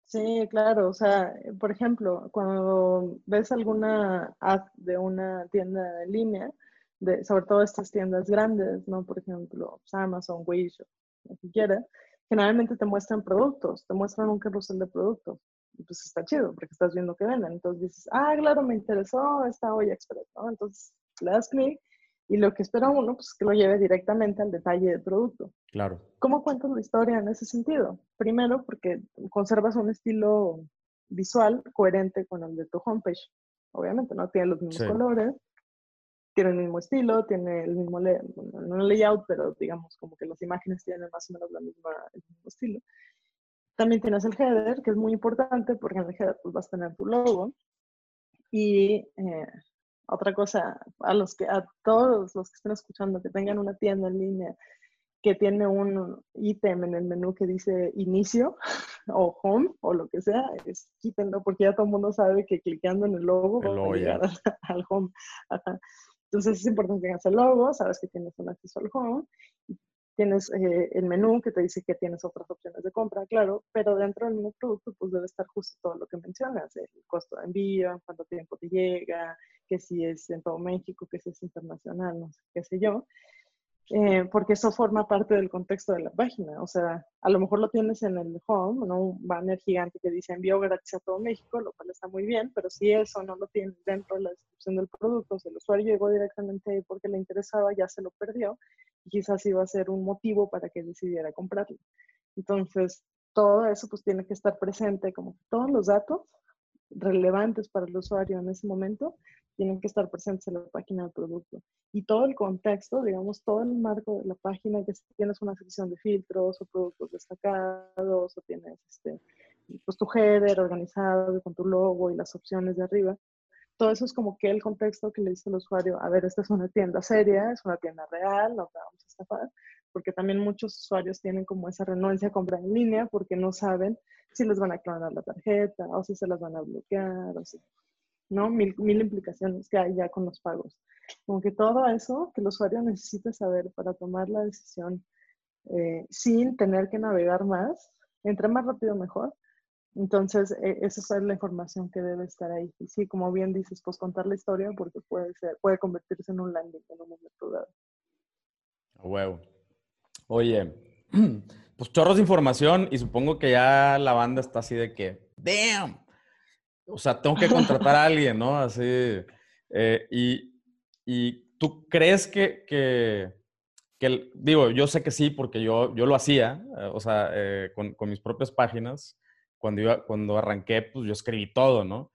Sí, claro. O sea, por ejemplo, cuando ves alguna ad de una tienda en línea, de, sobre todo estas tiendas grandes, ¿no? Por ejemplo, pues, Amazon, Wish, lo que quieras, generalmente te muestran productos, te muestran un carrusel de productos. Y pues está chido porque estás viendo que venden. Entonces dices, ah, claro, me interesó esta olla express, ¿no? Entonces Le das clic y lo que espera uno, pues que lo lleve directamente al detalle del producto. Claro. ¿Cómo cuentas la historia en ese sentido? Primero, porque conservas un estilo visual coherente con el de tu homepage. Obviamente, ¿no? Tiene los mismos colores, tiene el mismo estilo, tiene el mismo, no layout, pero digamos como que las imágenes tienen más o menos la misma, el mismo estilo. También tienes el header, que es muy importante porque en el header pues, vas a tener tu logo. Y eh, otra cosa, a, los que, a todos los que estén escuchando, que tengan una tienda en línea que tiene un ítem en el menú que dice inicio o home o lo que sea, es, quítenlo porque ya todo el mundo sabe que clicando en el logo va a llegar al, home. Entonces es importante que tengas el logo, sabes que tienes un acceso al home, tienes eh, el menú que te dice que tienes otras opciones de compra, claro, pero dentro del mismo producto pues debe estar justo todo lo que mencionas, el costo de envío, cuánto tiempo te llega, que si es en todo México, que si es internacional, no sé, qué sé yo. Eh, porque eso forma parte del contexto de la página. O sea, a lo mejor lo tienes en el home, ¿no? un banner gigante que dice envío gratis a todo México, lo cual está muy bien, pero si eso no lo tienes dentro de la descripción del producto, si el usuario llegó directamente ahí porque le interesaba, ya se lo perdió y quizás iba a ser un motivo para que decidiera comprarlo. Entonces, todo eso pues tiene que estar presente, como todos los datos relevantes para el usuario en ese momento tienen que estar presentes en la página del producto. Y todo el contexto, digamos, todo el marco de la página, que si tienes una sección de filtros o productos destacados, o tienes este, pues, tu header organizado con tu logo y las opciones de arriba, todo eso es como que el contexto que le dice al usuario, a ver, esta es una tienda seria, es una tienda real, no te vamos a estafar, porque también muchos usuarios tienen como esa renuencia a comprar en línea porque no saben si les van a clonar la tarjeta o si se las van a bloquear o si ¿no? Mil, mil implicaciones que hay ya con los pagos. Como que todo eso que el usuario necesita saber para tomar la decisión eh, sin tener que navegar más, entre más rápido mejor. Entonces, e, esa es la información que debe estar ahí. Y sí, como bien dices, pues contar la historia porque puede ser, puede convertirse en un landing en un momento dado. Huevo. Oye, pues chorros de información y supongo que ya la banda está así de que, damn, o sea, tengo que contratar a alguien, ¿no? Así. Eh, y, y, tú crees que, que, que, digo, yo sé que sí, porque yo, yo lo hacía, eh, o sea, eh, con, con, mis propias páginas. Cuando, iba, cuando arranqué, pues yo escribí todo, ¿no?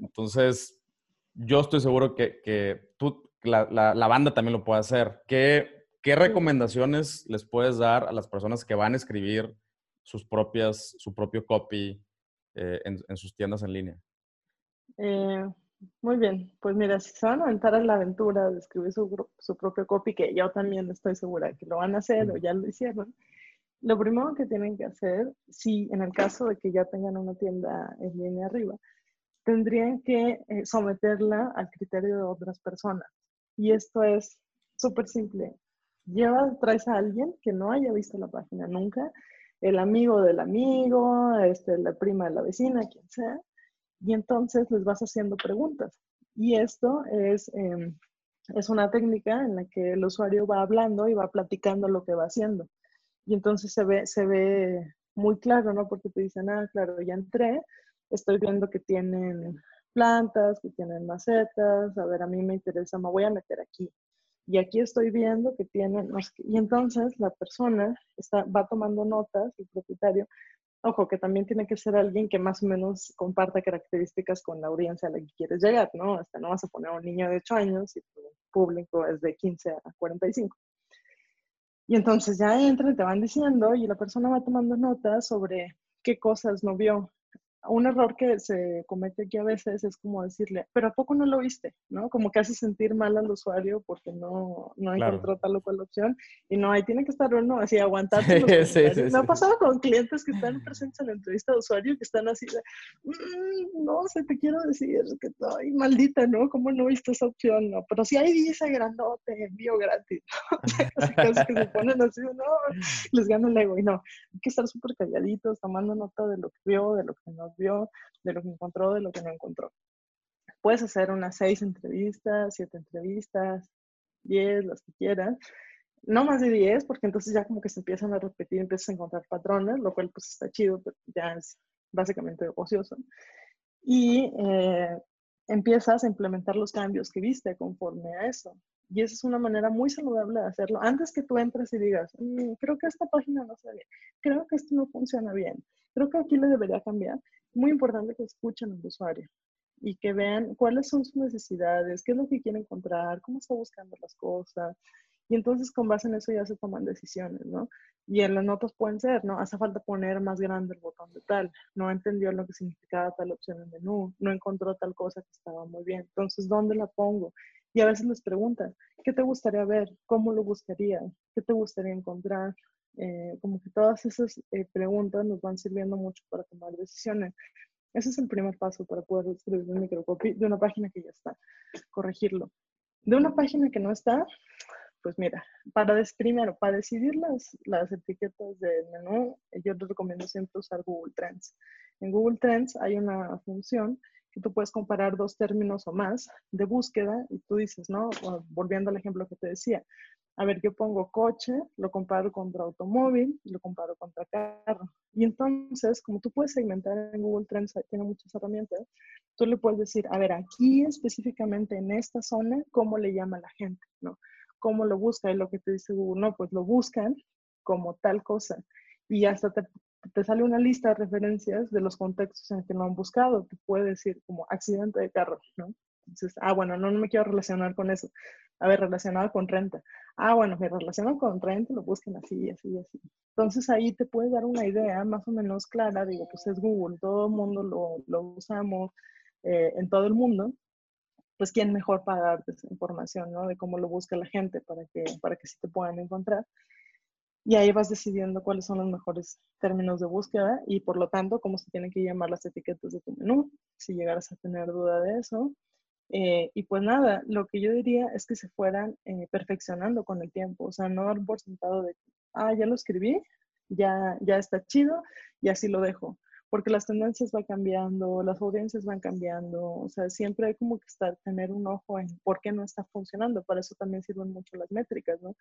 entonces, yo estoy seguro que, que tú, la, la, la, banda también lo puede hacer. ¿Qué, ¿Qué recomendaciones les puedes dar a las personas que van a escribir sus propias, su propio copy eh, en, sus tiendas en línea? Eh, muy bien, pues mira, si se van a aventar a la aventura de escribir su, su propio copy, que yo también estoy segura que lo van a hacer o ya lo hicieron, lo primero que tienen que hacer, si en el caso de que ya tengan una tienda en línea arriba, tendrían que eh, someterla al criterio de otras personas. Y esto es súper simple. Lleva, traes a alguien que no haya visto la página nunca, el amigo del amigo, este, la prima de la vecina, quien sea, y entonces les vas haciendo preguntas. Y esto es, em, es una técnica en la que el usuario va hablando y va platicando lo que va haciendo. Y entonces se ve, se ve muy claro, ¿no? Porque te dicen, ah, claro, ya entré, estoy viendo que tienen plantas, que tienen macetas, a ver, a mí me interesa, me voy a meter aquí y aquí estoy viendo que tienen, y entonces la persona está, va tomando notas, el propietario, ojo, que también tiene que ser alguien que más o menos comparta características con la audiencia a la que quieres llegar, ¿no? Hasta no vas a poner a un niño de 8 años y tu público es de 15 a 45. Y entonces ya entran, te van diciendo y la persona va tomando notas sobre qué cosas no vio, un error que se comete aquí a veces es como decirle, pero ¿a poco no lo viste? ¿No? Como que hace sentir mal al usuario porque no, no encontró tal o cual opción. Y no, ahí tiene que estar uno así aguantando. Me ha pasado con clientes que están presentes en la entrevista de usuario que están así de, mm, no sé, te quiero decir que estoy maldita, ¿no? ¿Cómo no viste esa opción? No, pero si ahí dice grandote, envío gratis. casi, casi que se ponen así, no, les gana el ego. Y no, hay que estar súper calladitos, tomando nota de lo que vio, de lo que no vio, de lo que encontró, de lo que no encontró. Puedes hacer unas seis entrevistas, siete entrevistas, diez, las que quieras. No más de diez, porque entonces ya como que se empiezan a repetir, empiezas a encontrar patrones, lo cual pues está chido, pero ya es básicamente ocioso. Y eh, empiezas a implementar los cambios que viste conforme a eso. Y esa es una manera muy saludable de hacerlo. Antes que tú entres y digas, mm, creo que esta página no está bien, creo que esto no funciona bien, creo que aquí le debería cambiar. Muy importante que escuchen al usuario y que vean cuáles son sus necesidades, qué es lo que quiere encontrar, cómo está buscando las cosas. Y entonces con base en eso ya se toman decisiones, ¿no? Y en las notas pueden ser, ¿no? Hace falta poner más grande el botón de tal, no entendió lo que significaba tal opción en menú, no encontró tal cosa que estaba muy bien. Entonces, ¿dónde la pongo? Y a veces les preguntan, ¿qué te gustaría ver? ¿Cómo lo buscaría? ¿Qué te gustaría encontrar? Eh, como que todas esas eh, preguntas nos van sirviendo mucho para tomar decisiones. Ese es el primer paso para poder escribir un microcopy de una página que ya está, corregirlo. De una página que no está, pues mira, para primero, para decidir las, las etiquetas del menú, yo les recomiendo siempre usar Google Trends. En Google Trends hay una función que tú puedes comparar dos términos o más de búsqueda y tú dices, ¿no? Volviendo al ejemplo que te decía, a ver, yo pongo coche, lo comparo contra automóvil, lo comparo contra carro. Y entonces, como tú puedes segmentar en Google Trends, tiene muchas herramientas, tú le puedes decir, a ver, aquí específicamente en esta zona, ¿cómo le llama la gente? ¿No? ¿Cómo lo busca? Y lo que te dice Google, no, pues lo buscan como tal cosa. Y hasta te, te sale una lista de referencias de los contextos en que lo han buscado. Te puede decir como accidente de carro, ¿no? Entonces, ah, bueno, no, no me quiero relacionar con eso. A ver, relacionado con renta. Ah, bueno, me relaciono con renta, lo busquen así, así, así. Entonces ahí te puede dar una idea más o menos clara. Digo, pues es Google, todo el mundo lo, lo usamos eh, en todo el mundo. Pues quién mejor para darte esa información, ¿no? De cómo lo busca la gente para que, para que sí te puedan encontrar. Y ahí vas decidiendo cuáles son los mejores términos de búsqueda y por lo tanto cómo se tienen que llamar las etiquetas de tu menú, si llegaras a tener duda de eso. Eh, y pues nada, lo que yo diría es que se fueran eh, perfeccionando con el tiempo, o sea, no dar por sentado de, ah, ya lo escribí, ya, ya está chido y así lo dejo porque las tendencias van cambiando, las audiencias van cambiando, o sea, siempre hay como que estar, tener un ojo en por qué no está funcionando, para eso también sirven mucho las métricas, ¿no?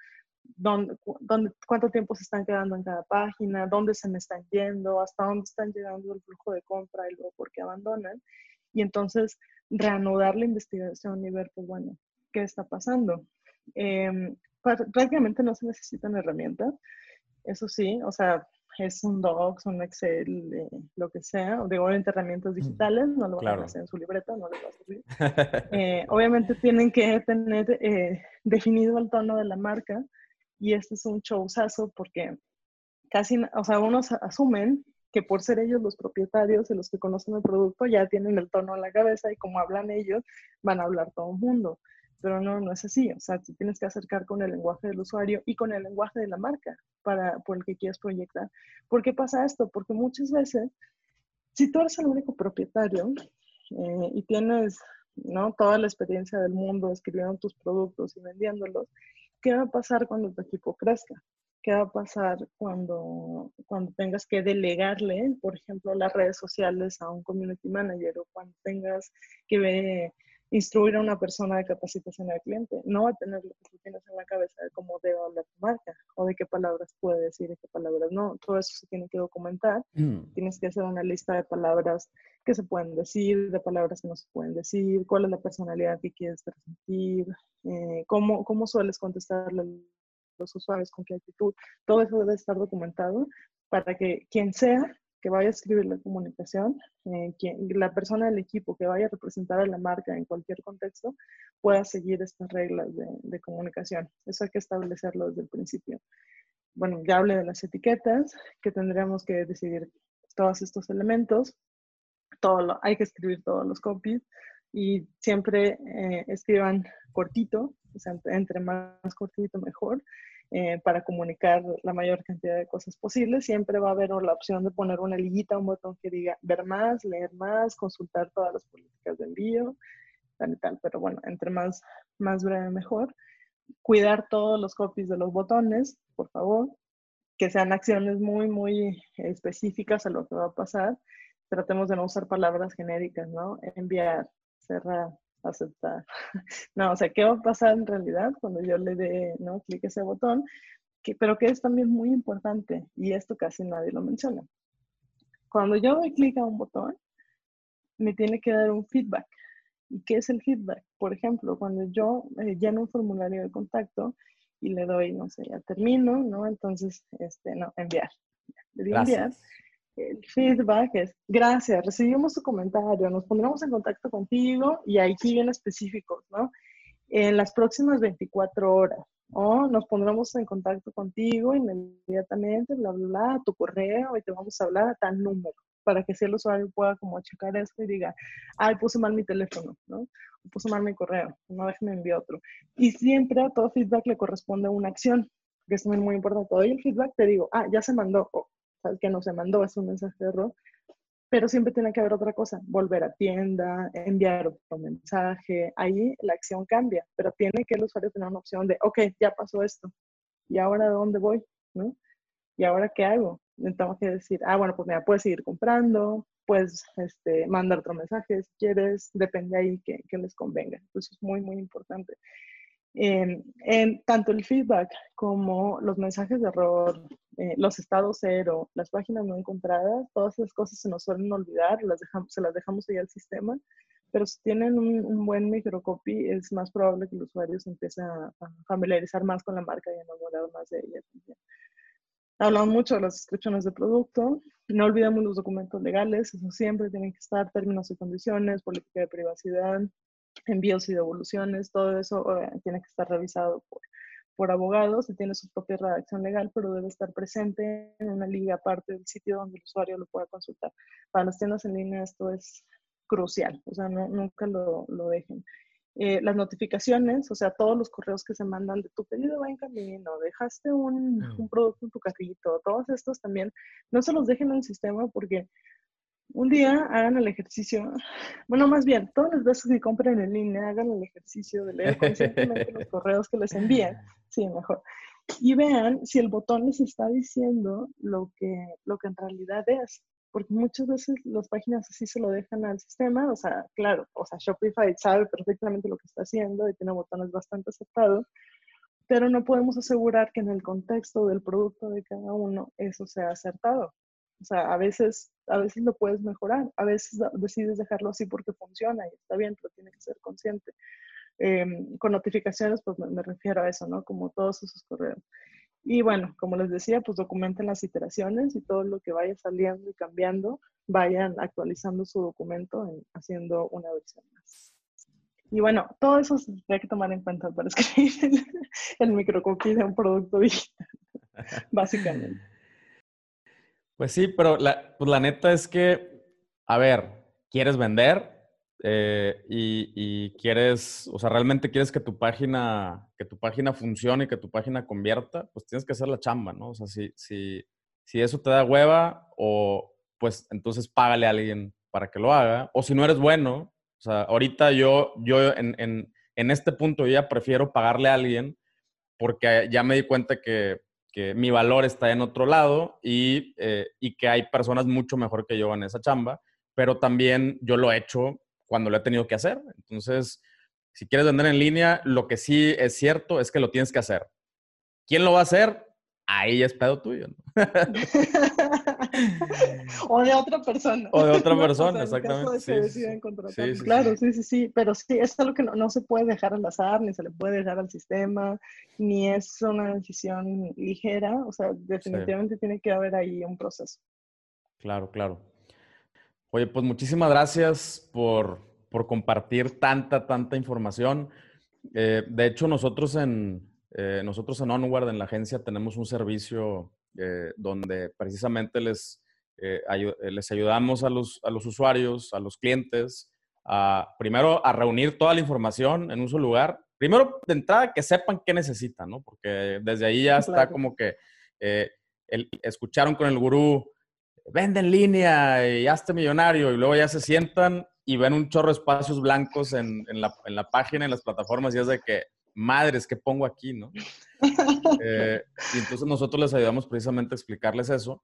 ¿Dónde, dónde, ¿Cuánto tiempo se están quedando en cada página? ¿Dónde se me están yendo? ¿Hasta dónde están llegando el flujo de compra y luego por qué abandonan? Y entonces reanudar la investigación y ver, pues bueno, qué está pasando. Eh, prácticamente no se necesitan herramientas, eso sí, o sea, es un Docs, un Excel, eh, lo que sea, digo, herramientas digitales, no lo van a hacer en su libreta, no les va a servir. Eh, obviamente tienen que tener eh, definido el tono de la marca y este es un showzazo porque casi, o sea, unos asumen que por ser ellos los propietarios y los que conocen el producto ya tienen el tono en la cabeza y como hablan ellos, van a hablar todo el mundo pero no, no es así. O sea, tú tienes que acercar con el lenguaje del usuario y con el lenguaje de la marca para, por el que quieres proyectar. ¿Por qué pasa esto? Porque muchas veces, si tú eres el único propietario eh, y tienes ¿no? toda la experiencia del mundo escribiendo tus productos y vendiéndolos, ¿qué va a pasar cuando tu equipo crezca? ¿Qué va a pasar cuando, cuando tengas que delegarle, por ejemplo, las redes sociales a un community manager o cuando tengas que ver instruir a una persona de capacitación al cliente. No va a tener lo que tú tienes en la cabeza de cómo debe hablar tu marca o de qué palabras puede decir y qué palabras no. Todo eso se tiene que documentar. Mm. Tienes que hacer una lista de palabras que se pueden decir, de palabras que no se pueden decir, cuál es la personalidad que quieres transmitir, eh, cómo, cómo sueles contestarle los usuarios, con qué actitud. Todo eso debe estar documentado para que quien sea que vaya a escribir la comunicación, eh, la persona del equipo que vaya a representar a la marca en cualquier contexto pueda seguir estas reglas de, comunicación. Eso hay que establecerlo desde el principio. Bueno, ya hablé de las etiquetas, que tendríamos que decidir todos estos elementos. Todo hay que escribir todos los copies y siempre eh, escriban cortito, o sea, entre más cortito mejor. Eh, para comunicar la mayor cantidad de cosas posibles. Siempre va a haber la opción de poner una liguita, un botón que diga ver más, leer más, consultar todas las políticas de envío, tal y tal. Pero bueno, entre más, más breve mejor. Cuidar todos los copies de los botones, por favor. Que sean acciones muy, muy específicas a lo que va a pasar. Tratemos de no usar palabras genéricas, ¿no? Enviar, cerrar, aceptar. No, o sea, ¿qué va a pasar en realidad cuando yo le dé, ¿no? Clic ese botón, que, pero que es también muy importante, y esto casi nadie lo menciona. Cuando yo doy clic a un botón, me tiene que dar un feedback. ¿Y qué es el feedback? Por ejemplo, cuando yo eh, lleno un formulario de contacto y le doy, no sé, ya termino, ¿no? Entonces, este, no, enviar. Le di enviar. El feedback es, gracias, recibimos tu comentario, nos pondremos en contacto contigo y aquí bien específicos, ¿no? En las próximas 24 horas, o nos pondremos en contacto contigo inmediatamente, bla, bla, bla, tu correo y te vamos a hablar a tal número para que si el usuario pueda como checar esto y diga, ay, puse mal mi teléfono, ¿no? puse mal mi correo, no déjeme enviar otro. Y siempre a todo feedback le corresponde una acción, que es muy importante. Todo el feedback te digo, ah, ya se mandó, o que no se mandó, es un mensaje de error, pero siempre tiene que haber otra cosa, volver a tienda, enviar otro mensaje, ahí la acción cambia, pero tiene que el usuario tener una opción de, ok, ya pasó esto, ¿y ahora dónde voy? ¿No? ¿Y ahora qué hago? Tengo que decir, ah, bueno, pues mira, puedes seguir comprando, puedes este, mandar otro mensaje si quieres, depende ahí que, que les convenga. Eso es muy, muy importante. En, tanto el feedback como los mensajes de error, eh, los estados cero, las páginas no encontradas, todas esas cosas se nos suelen olvidar, se las dejamos ahí al sistema, pero si tienen un, buen microcopy es más probable que el usuario se empiece a, a familiarizar más con la marca y enamorar más de ella. Hablamos mucho de las descripciones de producto. No olvidemos los documentos legales, eso siempre tiene que estar, términos y condiciones, política de privacidad, envíos y devoluciones, todo eso eh, tiene que estar revisado por, por abogados y tiene su propia redacción legal, pero debe estar presente en una liga aparte del sitio donde el usuario lo pueda consultar. Para las tiendas en línea esto es crucial, o sea, no, nunca lo, lo dejen. Eh, las notificaciones, o sea, todos los correos que se mandan de tu pedido va en camino, dejaste un, un, producto en tu carrito, todos estos también, no se los dejen en el sistema porque un día hagan el ejercicio, bueno, más bien, todas las veces que compren en línea, hagan el ejercicio de leer conscientemente los correos que les envían, sí, mejor, y vean si el botón les está diciendo lo que, lo que en realidad es porque muchas veces las páginas así se lo dejan al sistema, o sea, claro, o sea, Shopify sabe perfectamente lo que está haciendo y tiene botones bastante aceptados, pero no podemos asegurar que en el contexto del producto de cada uno eso sea acertado. O sea, a veces, a veces lo puedes mejorar, a veces decides dejarlo así porque funciona y está bien, pero tiene que ser consciente. Eh, con notificaciones, pues me, me refiero a eso, ¿no? Como todos esos correos. Y bueno, como les decía, pues documenten las iteraciones y todo lo que vaya saliendo y cambiando, vayan actualizando su documento en, haciendo una versión más. Y bueno, todo eso se hay que tomar en cuenta para escribir el, el microcookie de un producto digital, básicamente. Pues sí, pero la, pues la neta es que, a ver, quieres vender, eh, y, y, quieres, o sea, realmente quieres que tu página, que tu página funcione, que tu página convierta, pues tienes que hacer la chamba, ¿no? O sea, si, si, si eso te da hueva, o pues entonces págale a alguien para que lo haga, o si no eres bueno, o sea, ahorita yo, yo en, en, en este punto ya prefiero pagarle a alguien porque ya me di cuenta que, que mi valor está en otro lado y, eh, y que hay personas mucho mejor que yo en esa chamba, pero también yo lo he hecho cuando lo he tenido que hacer. Entonces, si quieres vender en línea, lo que sí es cierto es que lo tienes que hacer. ¿Quién lo va a hacer? Ahí es pedo tuyo. ¿no? o de otra persona. O de otra persona, exactamente. Sí, sí, sí, claro, sí, sí, sí. Pero sí, es algo que no, no, se puede dejar al azar, ni se le puede dejar al sistema, ni es una decisión ligera. O sea, definitivamente tiene que haber ahí un proceso. Claro, claro. Oye, pues muchísimas gracias por, por compartir tanta, tanta información. Eh, de hecho, nosotros en, eh, nosotros en Onward, en la agencia, tenemos un servicio eh, donde precisamente les, eh, ay les ayudamos a los, a los usuarios, a los clientes, a, primero a reunir toda la información en un solo lugar. Primero, de entrada, que sepan qué necesitan, ¿no? Porque desde ahí ya está como que el, escucharon con el gurú vende en línea y hazte millonario y luego ya se sientan y ven un chorro de espacios blancos en, en, la, en la, página, en las plataformas y es de que, madres, ¿qué pongo aquí? ¿no? eh, y entonces nosotros les ayudamos precisamente a explicarles eso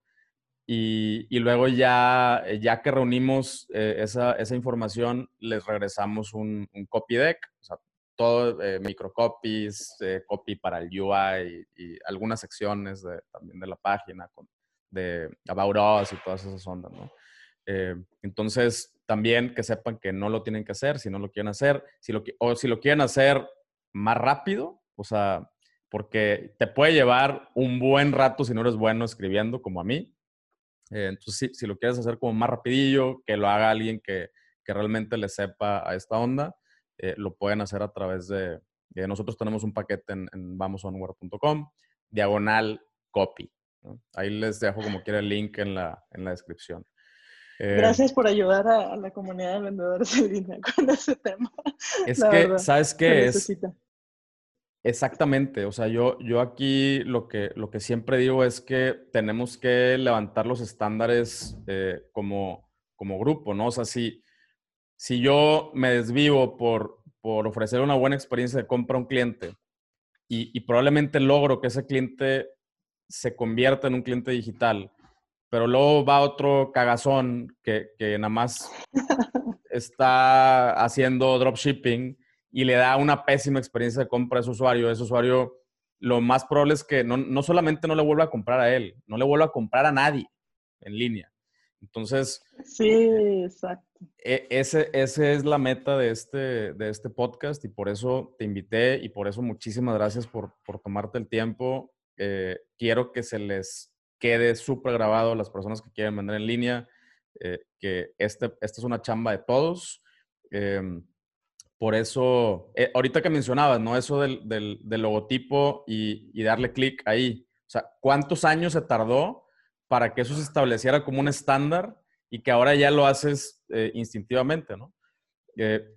y, y luego ya, ya que reunimos eh, esa, esa, información, les regresamos un, un copy deck, o sea, todo eh, microcopies, eh, copy para el UI y, y algunas secciones de, también de la página con de About Us y todas esas ondas, ¿no? Eh, entonces, también que sepan que no lo tienen que hacer, si no lo quieren hacer, si lo, o si lo quieren hacer más rápido, o sea, porque te puede llevar un buen rato si no eres bueno escribiendo como a mí. Eh, entonces, si, lo quieres hacer como más rapidillo, que lo haga alguien que, que realmente le sepa a esta onda, eh, lo pueden hacer a través de, nosotros tenemos un paquete en, en vamosonware.com, diagonal copy. Ahí les dejo como quiera el link en la, en la descripción. Eh, Gracias por ayudar a, la comunidad de vendedores en línea con ese tema. Es que, ¿sabes qué es? Exactamente, o sea, yo, yo aquí lo que, lo que siempre digo es que tenemos que levantar los estándares eh, como, como grupo, ¿no? O sea, si, si yo me desvivo por, por ofrecer una buena experiencia de compra a un cliente y, y probablemente logro que ese cliente se convierta en un cliente digital, pero luego va otro cagazón que, que nada más está haciendo dropshipping y le da una pésima experiencia de compra a ese usuario. Ese usuario, lo más probable es que no, no solamente no le vuelva a comprar a él, no le vuelva a comprar a nadie en línea. Entonces, sí, exacto. E, ese, ese es la meta de este, de este podcast y por eso te invité y por eso muchísimas gracias por, por tomarte el tiempo. Eh, quiero que se les quede súper grabado las personas que quieren vender en línea, eh, que este, esta es una chamba de todos. Em, por eso, eh, ahorita que mencionabas, ¿no? Eso del, del, logotipo y, y darle clic ahí. O sea, ¿cuántos años se tardó para que eso se estableciera como un estándar y que ahora ya lo haces eh, instintivamente, ¿no?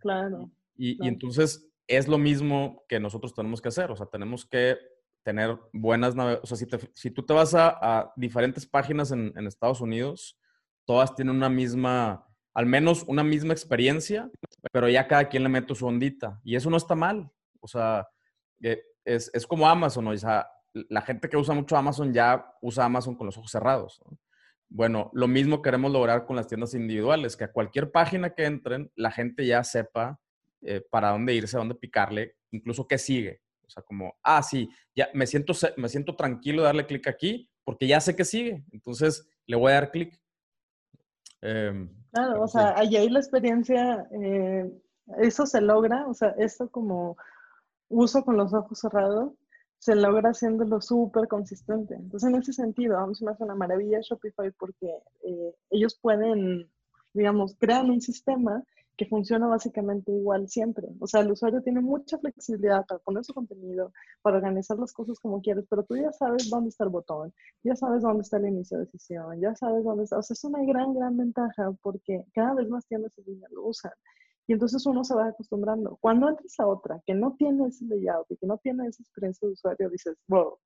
claro, y, y, entonces es lo mismo que nosotros tenemos que hacer. O sea, tenemos que tener buenas O sea, si, si, tú te vas a, diferentes páginas en, en, Estados Unidos, todas tienen una misma, al menos una misma experiencia, pero ya cada quien le mete su ondita. Y eso no está mal. O sea, eh, es, es como Amazon, O sea, la gente que usa mucho Amazon ya usa Amazon con los ojos cerrados. Bueno, lo mismo queremos lograr con las tiendas individuales, que a cualquier página que entren, la gente ya sepa eh, para dónde irse, a dónde picarle, incluso qué sigue. O sea, como, ah, sí, ya me siento, me siento tranquilo de darle clic aquí porque ya sé que sigue. Entonces, le voy a dar clic. Em, claro, o sea, allí hay la experiencia, eh, eso se logra, o sea, esto como uso con los ojos cerrados, se logra haciéndolo súper consistente. Entonces, en ese sentido, a mí me hace una maravilla Shopify porque eh, ellos pueden, digamos, crean un sistema que funciona básicamente igual siempre. O sea, el usuario tiene mucha flexibilidad para poner su contenido, para organizar las cosas como quieres, pero tú ya sabes dónde está el botón, ya sabes dónde está el inicio de sesión, ya sabes dónde está. O sea, es una gran, gran ventaja porque cada vez más tiendas en línea lo usan. Y entonces uno se va acostumbrando. Cuando entras a otra que no tiene ese layout y que no tiene esa experiencia de usuario, dices, wow,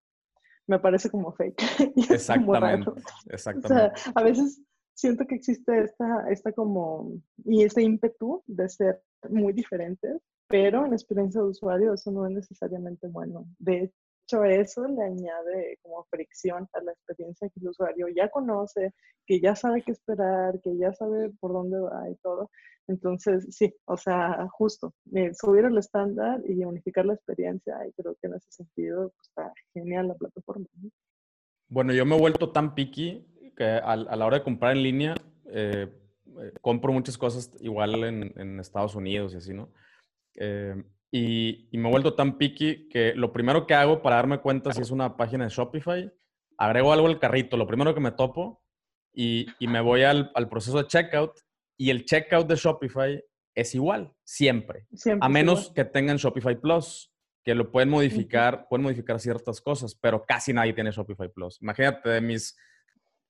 me parece como fake. exactamente, exactamente. O sea, a veces siento que existe esta, esta como, y este ímpetu de ser muy diferentes, pero en experiencia de usuario eso no es necesariamente bueno. De hecho, eso le añade como fricción a la experiencia que el usuario ya conoce, que ya sabe qué esperar, que ya sabe por dónde va y todo. Entonces, sí, o sea, justo, eh, subir el estándar y unificar la experiencia, y creo que en ese sentido pues, está genial la plataforma. Bueno, yo me he vuelto tan picky que a, la hora de comprar en línea, eh, eh, compro muchas cosas igual en, Estados Unidos y así, ¿no? Eh, y, me he vuelto tan picky que lo primero que hago para darme cuenta si es una página de Shopify, agrego algo al carrito, lo primero que me topo, y, me voy al, proceso de checkout, y el checkout de Shopify es igual, siempre. a menos que tengan Shopify Plus, que lo pueden modificar, pueden modificar ciertas cosas, pero casi nadie tiene Shopify Plus. Imagínate de mis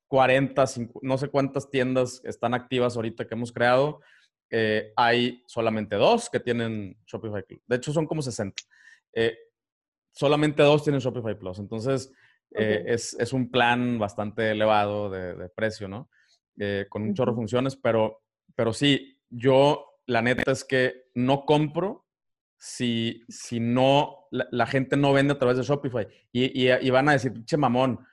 40, no sé cuántas tiendas están activas ahorita que hemos creado. Eh, hay solamente dos que tienen Shopify Plus. De hecho, son como 60. Eh, solamente dos tienen Shopify Plus. Entonces, eh, es, un plan bastante elevado de, precio, ¿no? con un chorro de funciones, pero, pero sí, yo la neta es que no compro si, si no, la, gente no vende a través de Shopify. Y, y van a decir, che mamón,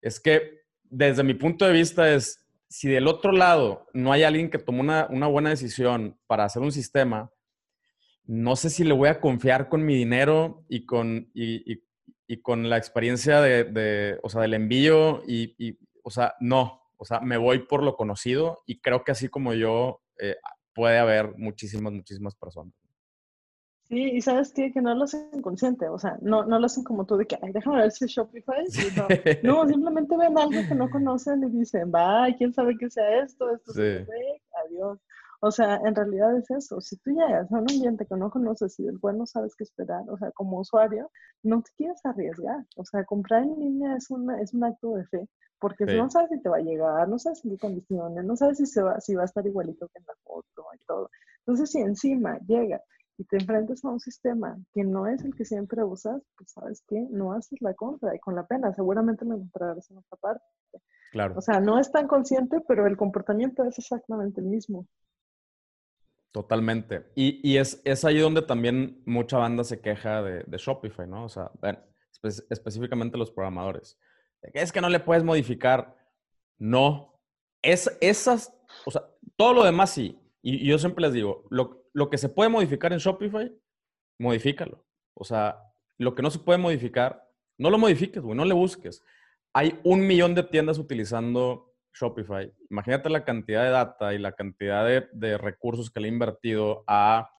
es que desde mi punto de vista es, si del otro lado no hay alguien que tomó una, buena decisión para hacer un sistema, no sé si le voy a confiar con mi dinero y con, y, con la experiencia de, o sea, del envío y, o sea, no, o sea, me voy por lo conocido y creo que así como yo eh, puede haber muchísimas, muchísimas personas. Sí, y sabes qué? que no lo hacen consciente, o sea, no, no lo hacen como tú de que, ay, déjame ver si es Shopify. No. simplemente ven algo que no conocen y dicen, va, quién sabe qué sea esto, esto sí. adiós. O sea, en realidad es eso. Si tú llegas a un ambiente que no conoces y del cual no sabes qué esperar, o sea, como usuario, no te quieres arriesgar. O sea, comprar en línea es, una, es un acto de fe, porque no sabes si te va a llegar, no sabes en qué condiciones, no sabes si, se va, si va a estar igualito que en la foto y todo. Entonces, si encima llega y te enfrentas a un sistema que no es el que siempre usas, pues sabes que no haces la compra y con la pena seguramente lo encontrarás en otra parte. Claro. O sea, no es tan consciente, pero el comportamiento es exactamente el mismo. Totalmente. Y, y es, es, ahí donde también mucha banda se queja de, de Shopify, ¿no? O sea, específicamente los programadores. Es que no le puedes modificar. No. Es, esas, o sea, todo lo demás sí. Y, yo siempre les digo, lo, lo, que se puede modificar en Shopify, modifícalo. O sea, lo que no se puede modificar, no lo modifiques, güey, no le busques. Hay un millón de tiendas utilizando Shopify, imagínate la cantidad de data y la cantidad de, recursos que le he invertido a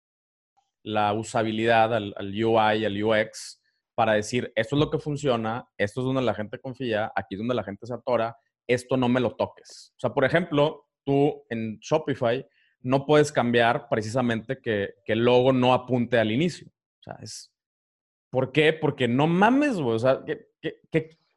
la usabilidad, al, UI, al UX, para decir, esto es lo que funciona, esto es donde la gente confía, aquí es donde la gente se atora, esto no me lo toques. O sea, por ejemplo, tú en Shopify no puedes cambiar precisamente que, el logo no apunte al inicio. O sea, es... ¿Por qué? Porque no mames, güey. O sea, ¿qué,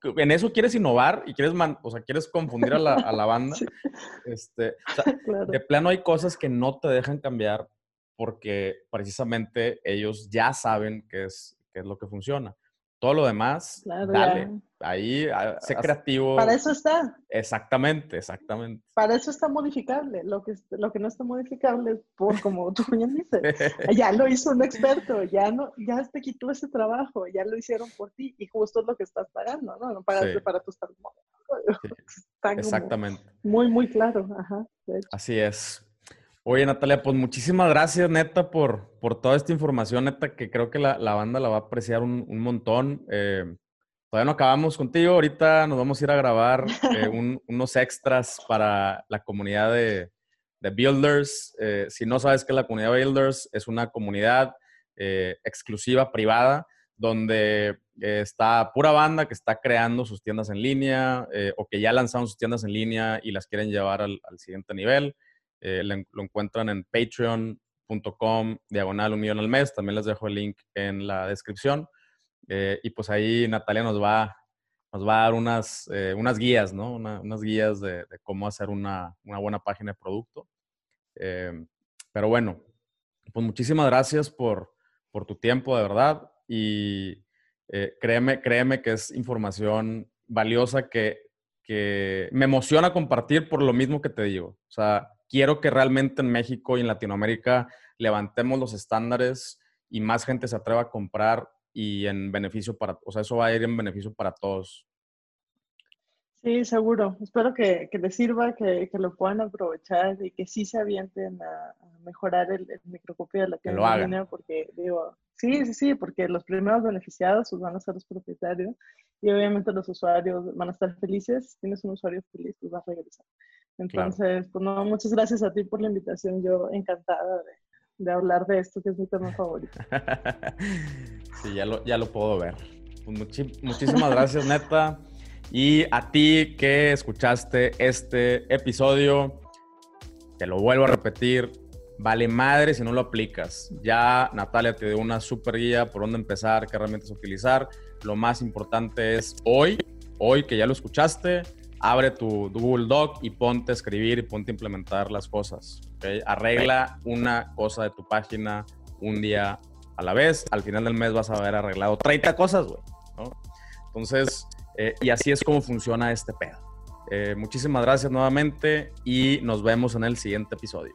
en eso quieres innovar y quieres, o sea, quieres confundir a la, a la banda. Este, De plano hay cosas que no te dejan cambiar porque precisamente ellos ya saben qué es, qué es lo que funciona. Todo lo demás, dale. Ahí, sé creativo. Para eso está. Exactamente, exactamente. Para eso está modificable. Lo que, lo que no está modificable, por como tú bien dices, ya lo hizo un experto, ya no, ya te quitó ese trabajo, ya lo hicieron por ti y justo es lo que estás pagando, ¿no? No pagaste para tu estar Exactamente. Muy, muy claro. Ajá, Así es. Oye, Natalia, pues muchísimas gracias, neta, por, por toda esta información, neta, que creo que la, la banda la va a apreciar un, un montón. Eh, todavía no acabamos contigo, ahorita nos vamos a ir a grabar eh, unos extras para la comunidad de, de Builders. Eh, si no sabes qué es la comunidad de Builders, es una comunidad exclusiva, privada, donde está pura banda que está creando sus tiendas en línea o que ya lanzaron sus tiendas en línea y las quieren llevar al, al siguiente nivel. Eh, lo encuentran en patreon.com, diagonal un millón al mes. También les dejo el link en la descripción. Eh, y pues ahí Natalia nos va, nos va a dar unas, eh, unas guías, ¿no? unas guías de, cómo hacer una, una, buena página de producto. pero bueno, pues muchísimas gracias por, por tu tiempo, de verdad. Y créeme, créeme que es información valiosa que, que me emociona compartir por lo mismo que te digo. O sea, quiero que realmente en México y en Latinoamérica levantemos los estándares y más gente se atreva a comprar y en beneficio para, o sea, eso va a ir en beneficio para todos. Sí, seguro. Espero que, que les sirva, que, que, lo puedan aprovechar y que sí se avienten a, mejorar el, microcopio de la tienda porque digo, sí, sí, sí, porque los primeros beneficiados pues, van a ser los propietarios y obviamente los usuarios van a estar felices. Si tienes un usuario feliz, pues vas a regresar. Entonces, pues no, muchas gracias a ti por la invitación. Yo encantada de, hablar de esto, que es mi tema favorito. sí, ya lo, ya lo puedo ver. Pues muchísimas gracias, neta. Y a ti que escuchaste este episodio, te lo vuelvo a repetir, vale madre si no lo aplicas. Ya Natalia te dio una super guía por dónde empezar, qué herramientas utilizar. Lo más importante es hoy, hoy que ya lo escuchaste, abre tu, Google Doc y ponte a escribir y ponte a implementar las cosas. Arregla una cosa de tu página un día a la vez. Al final del mes vas a haber arreglado 30 cosas, güey. Entonces, eh, y así es como funciona este pedo. Eh, muchísimas gracias nuevamente y nos vemos en el siguiente episodio.